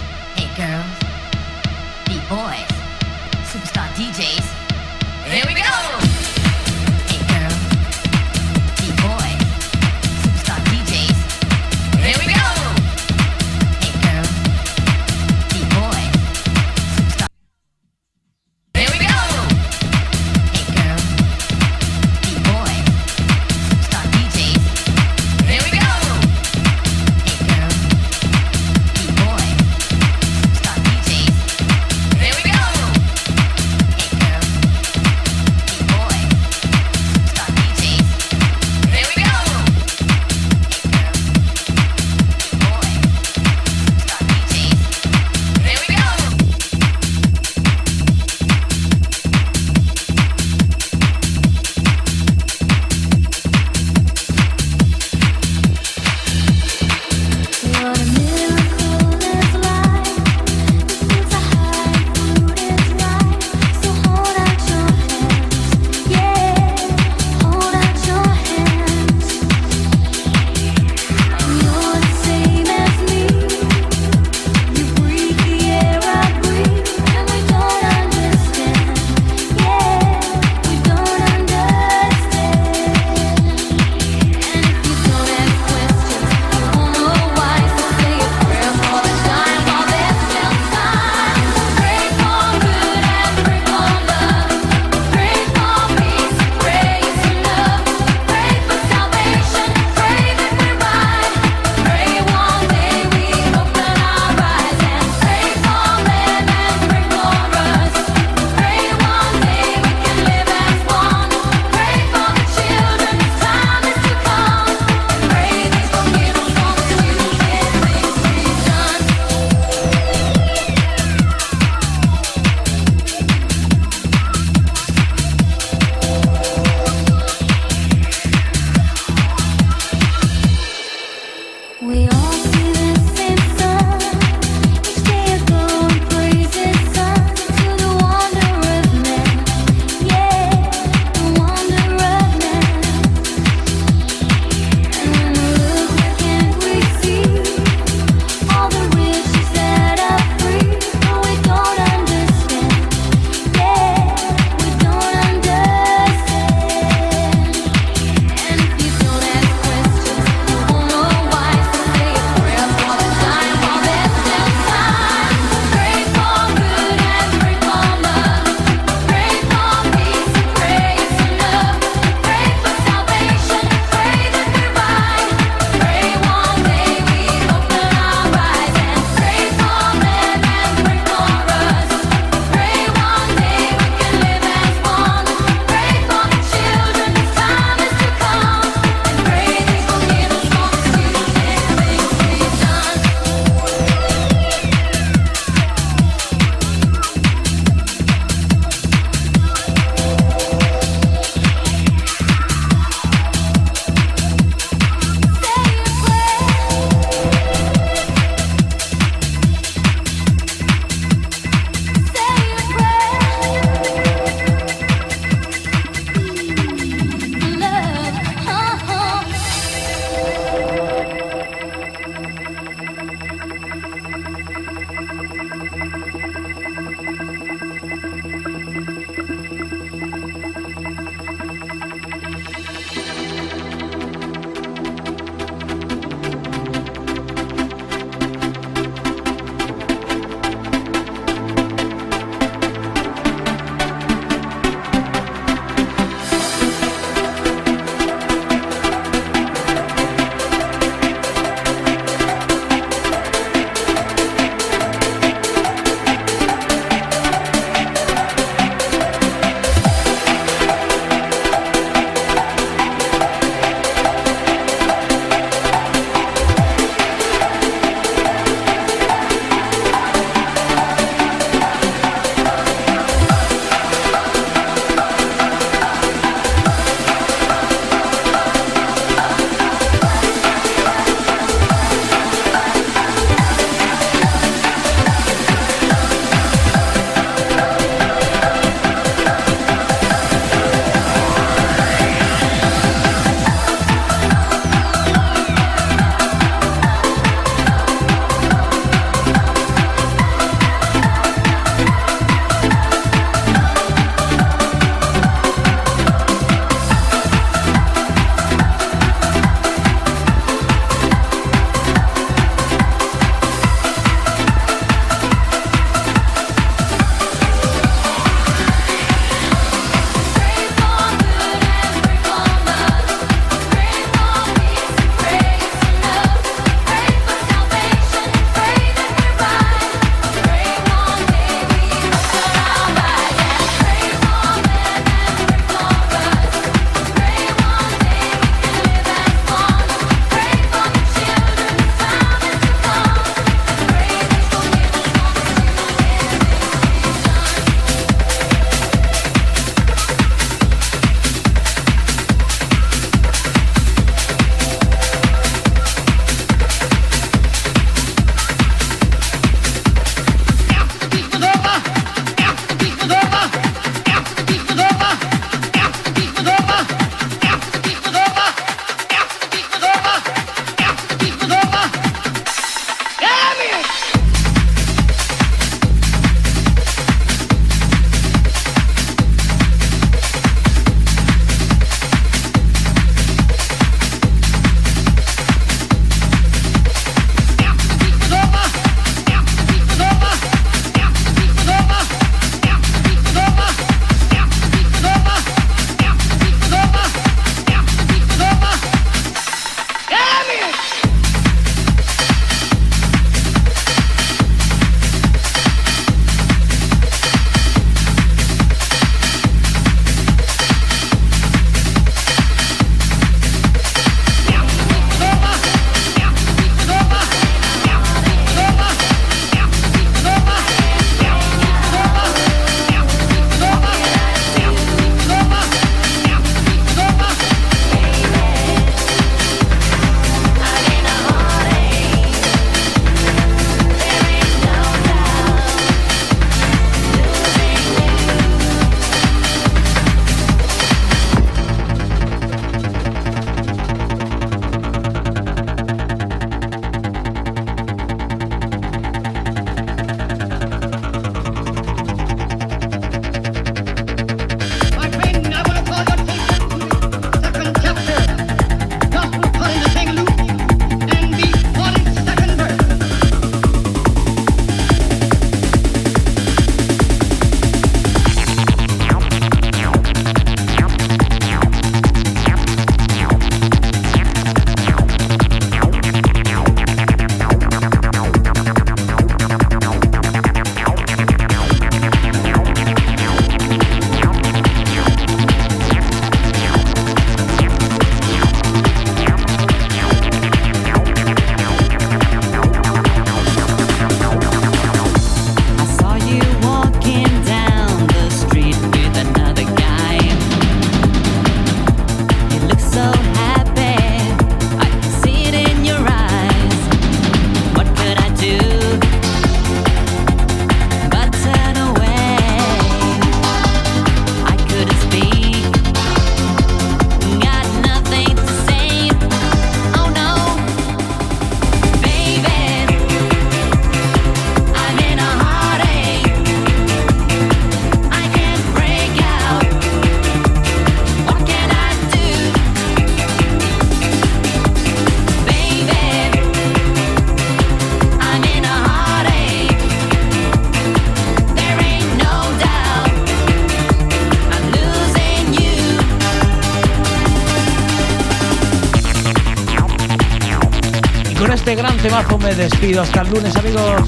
Speaker 13: Gran temazo me despido. Hasta el lunes, amigos.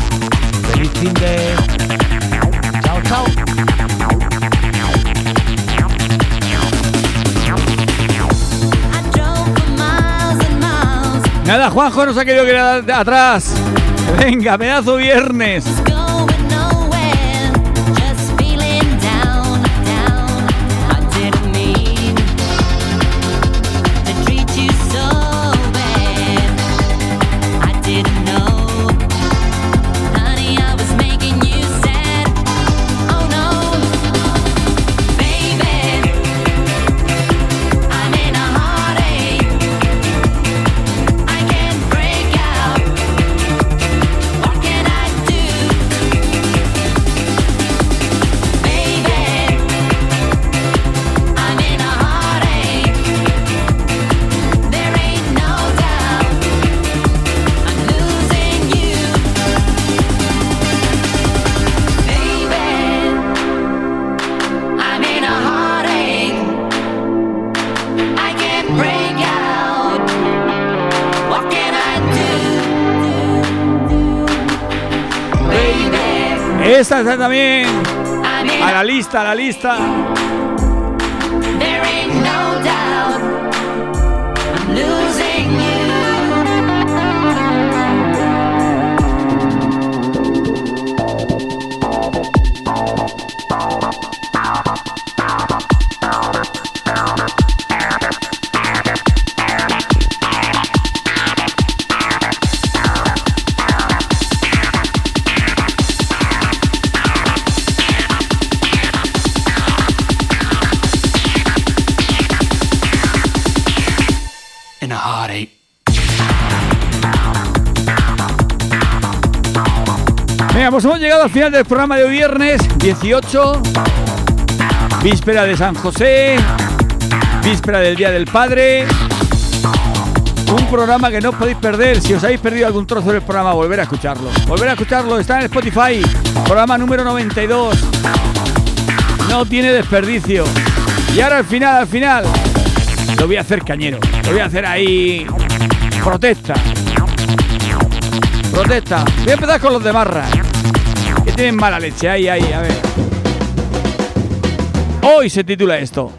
Speaker 13: Feliz fin de. Chao, chao.
Speaker 1: Nada, Juanjo nos ha querido quedar atrás. Venga, pedazo viernes. Está también. A la lista, a la lista. Hemos llegado al final del programa de viernes 18. Víspera de San José. Víspera del Día del Padre. Un programa que no os podéis perder. Si os habéis perdido algún trozo del programa, volver a escucharlo. Volver a escucharlo. Está en Spotify. Programa número 92. No tiene desperdicio. Y ahora al final, al final, lo voy a hacer cañero. Lo voy a hacer ahí. Protesta. Protesta. Voy a empezar con los de Marra. Tienen mala leche. Ahí, ahí, a ver. Hoy se titula esto.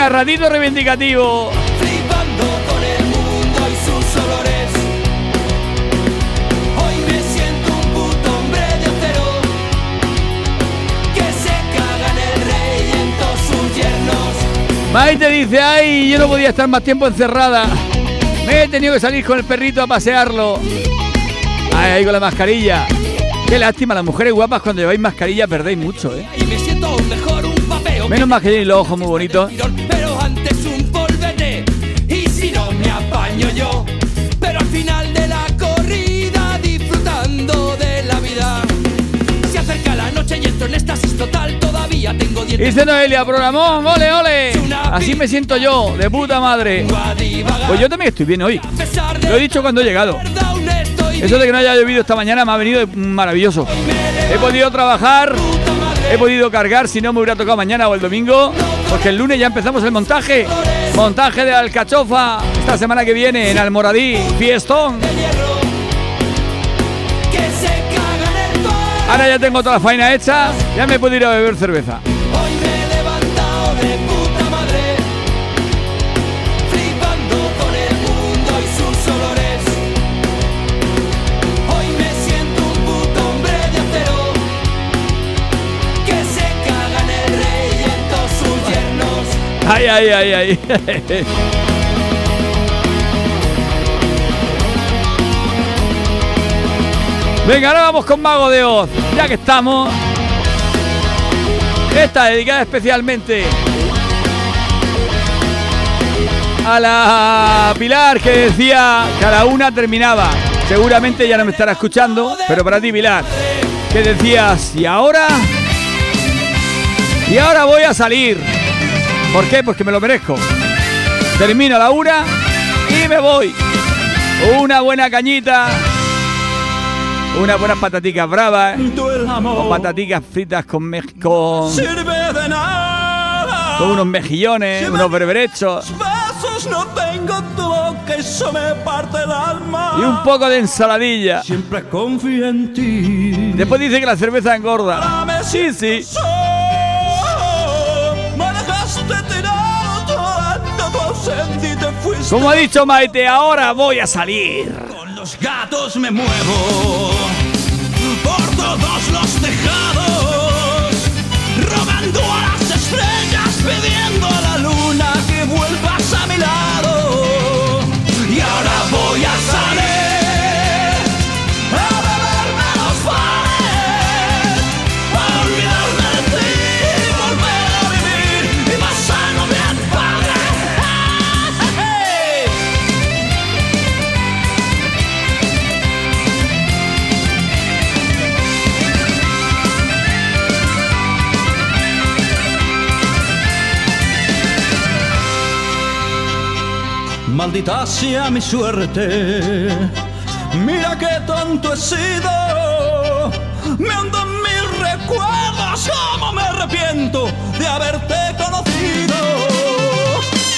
Speaker 1: Venga, ratito reivindicativo.
Speaker 15: Flipando con el mundo y sus olores. Hoy me siento un puto hombre de acero que se caga en el rey y en todos sus yernos.
Speaker 1: Maite dice, ay, yo no podía estar más tiempo encerrada. Me he tenido que salir con el perrito a pasearlo. Ay, ahí con la mascarilla. Qué lástima, las mujeres guapas cuando lleváis mascarilla perdéis mucho, ¿eh? Menos mal que tenéis los ojos muy bonitos.
Speaker 15: Todavía tengo.
Speaker 1: Dice Noelia, programón, ole, ole. Así me siento yo, de puta madre. Pues yo también estoy bien hoy. Lo he dicho cuando he llegado. Eso de que no haya llovido esta mañana me ha venido maravilloso. He podido trabajar, he podido cargar, si no me hubiera tocado mañana o el domingo, porque el lunes ya empezamos el montaje. Montaje de Alcachofa esta semana que viene en Almoradí, fiestón. Ahora ya tengo toda la faena hecha, ya me puedo ir a beber cerveza.
Speaker 15: Hoy me he levantado de puta madre, flipando con el mundo y sus olores. Hoy me siento un puto hombre de acero, que se caga en el rey y en todos sus yernos.
Speaker 1: Ay, ay, ay, ay. Venga, ahora vamos con Mago de Oz. Ya que estamos. Esta dedicada especialmente a la Pilar que decía cada una terminaba. Seguramente ya no me estará escuchando, pero para ti, Pilar, que decías, y ahora. Y ahora voy a salir. ¿Por qué? Porque me lo merezco. Termino la una y me voy. Una buena cañita. Unas buenas pataticas bravas. ¿eh? O pataticas fritas con, con,
Speaker 2: Sirve de nada.
Speaker 1: con unos mejillones, unos berberechos
Speaker 2: Besos no tengo tu boca, eso me parte el alma.
Speaker 1: y un poco de ensaladilla.
Speaker 2: Siempre confío en ti.
Speaker 1: Después dice que la cerveza engorda. Sí, sí.
Speaker 2: Tirado tu ausencia te.
Speaker 1: Como ha dicho Maite, ahora voy a salir.
Speaker 2: Gatos me muevo Maldita sea mi suerte. Mira qué tonto he sido. Me andan mis recuerdos. Cómo me arrepiento de haberte conocido.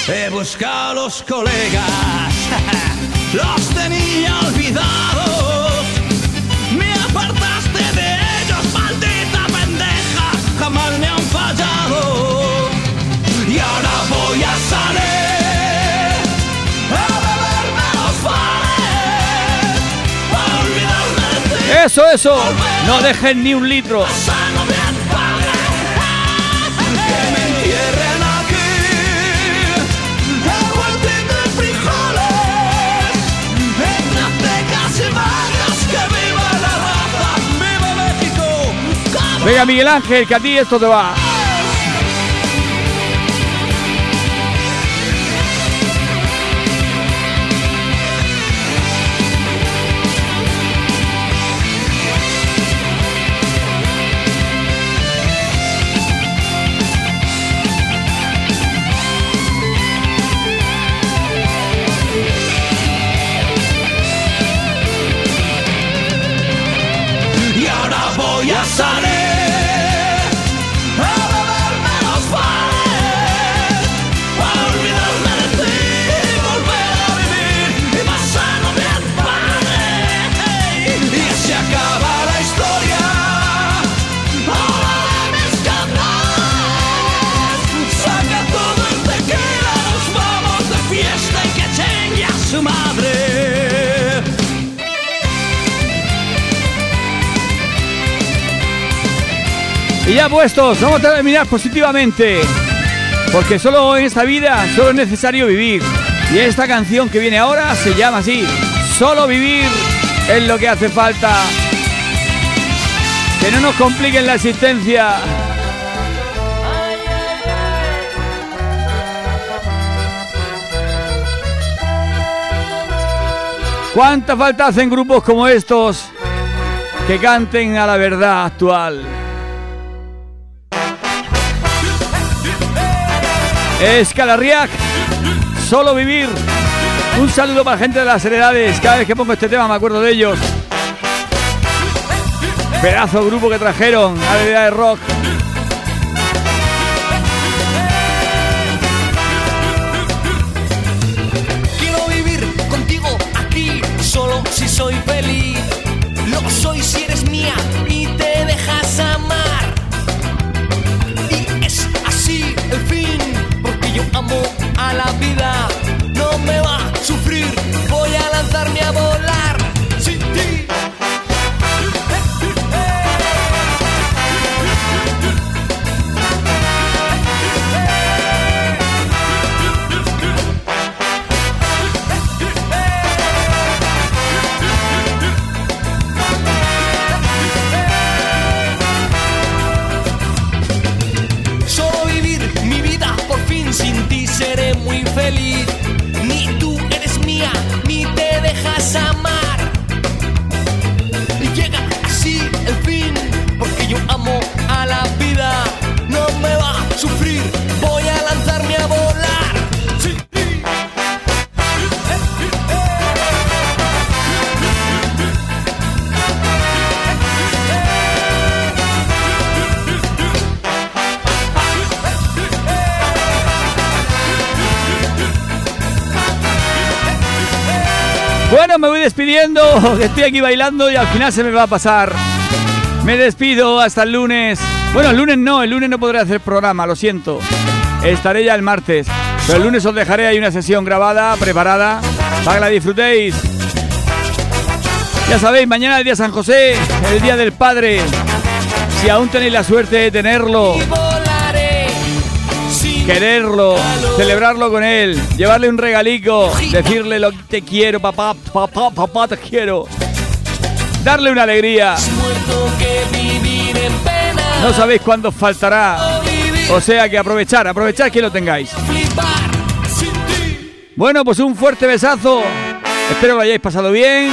Speaker 2: He buscado a los colegas. Los tenía olvidados.
Speaker 1: Eso, eso. No dejen ni un litro. Venga, Miguel Ángel, que a ti esto te va.
Speaker 2: Voy a
Speaker 1: ya puestos, vamos a terminar positivamente. Porque solo en esta vida, solo es necesario vivir. Y esta canción que viene ahora se llama así. Solo vivir es lo que hace falta. Que no nos compliquen la existencia. ¿Cuánta falta hacen grupos como estos que canten a la verdad actual? Escalarriac, solo vivir. Un saludo para la gente de las heredades. Cada vez que pongo este tema me acuerdo de ellos. Pedazo grupo que trajeron a la idea de rock.
Speaker 15: Quiero vivir contigo aquí, solo si soy feliz. Lo soy si eres mía y te
Speaker 11: amo a la vida, no me va a sufrir, voy a lanzarme a volar. ni te dejas amar.
Speaker 1: Bueno, me voy despidiendo, estoy aquí bailando y al final se me va a pasar. Me despido hasta el lunes. Bueno, el lunes no, el lunes no podré hacer programa, lo siento. Estaré ya el martes. Pero el lunes os dejaré ahí una sesión grabada, preparada, para que la disfrutéis. Ya sabéis, mañana es el día San José, el día del Padre. Si aún tenéis la suerte de tenerlo, quererlo, celebrarlo con él, llevarle un regalico, decirle lo que te quiero, papá, papá, papá, te quiero. Darle una alegría. No sabéis cuándo faltará. O sea que aprovechar, aprovechar que lo tengáis. Bueno, pues un fuerte besazo. Espero lo hayáis pasado bien,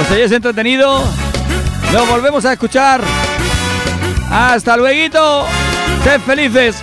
Speaker 1: os hayáis entretenido. Nos volvemos a escuchar. Hasta luego. Sed felices.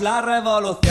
Speaker 15: La revolución.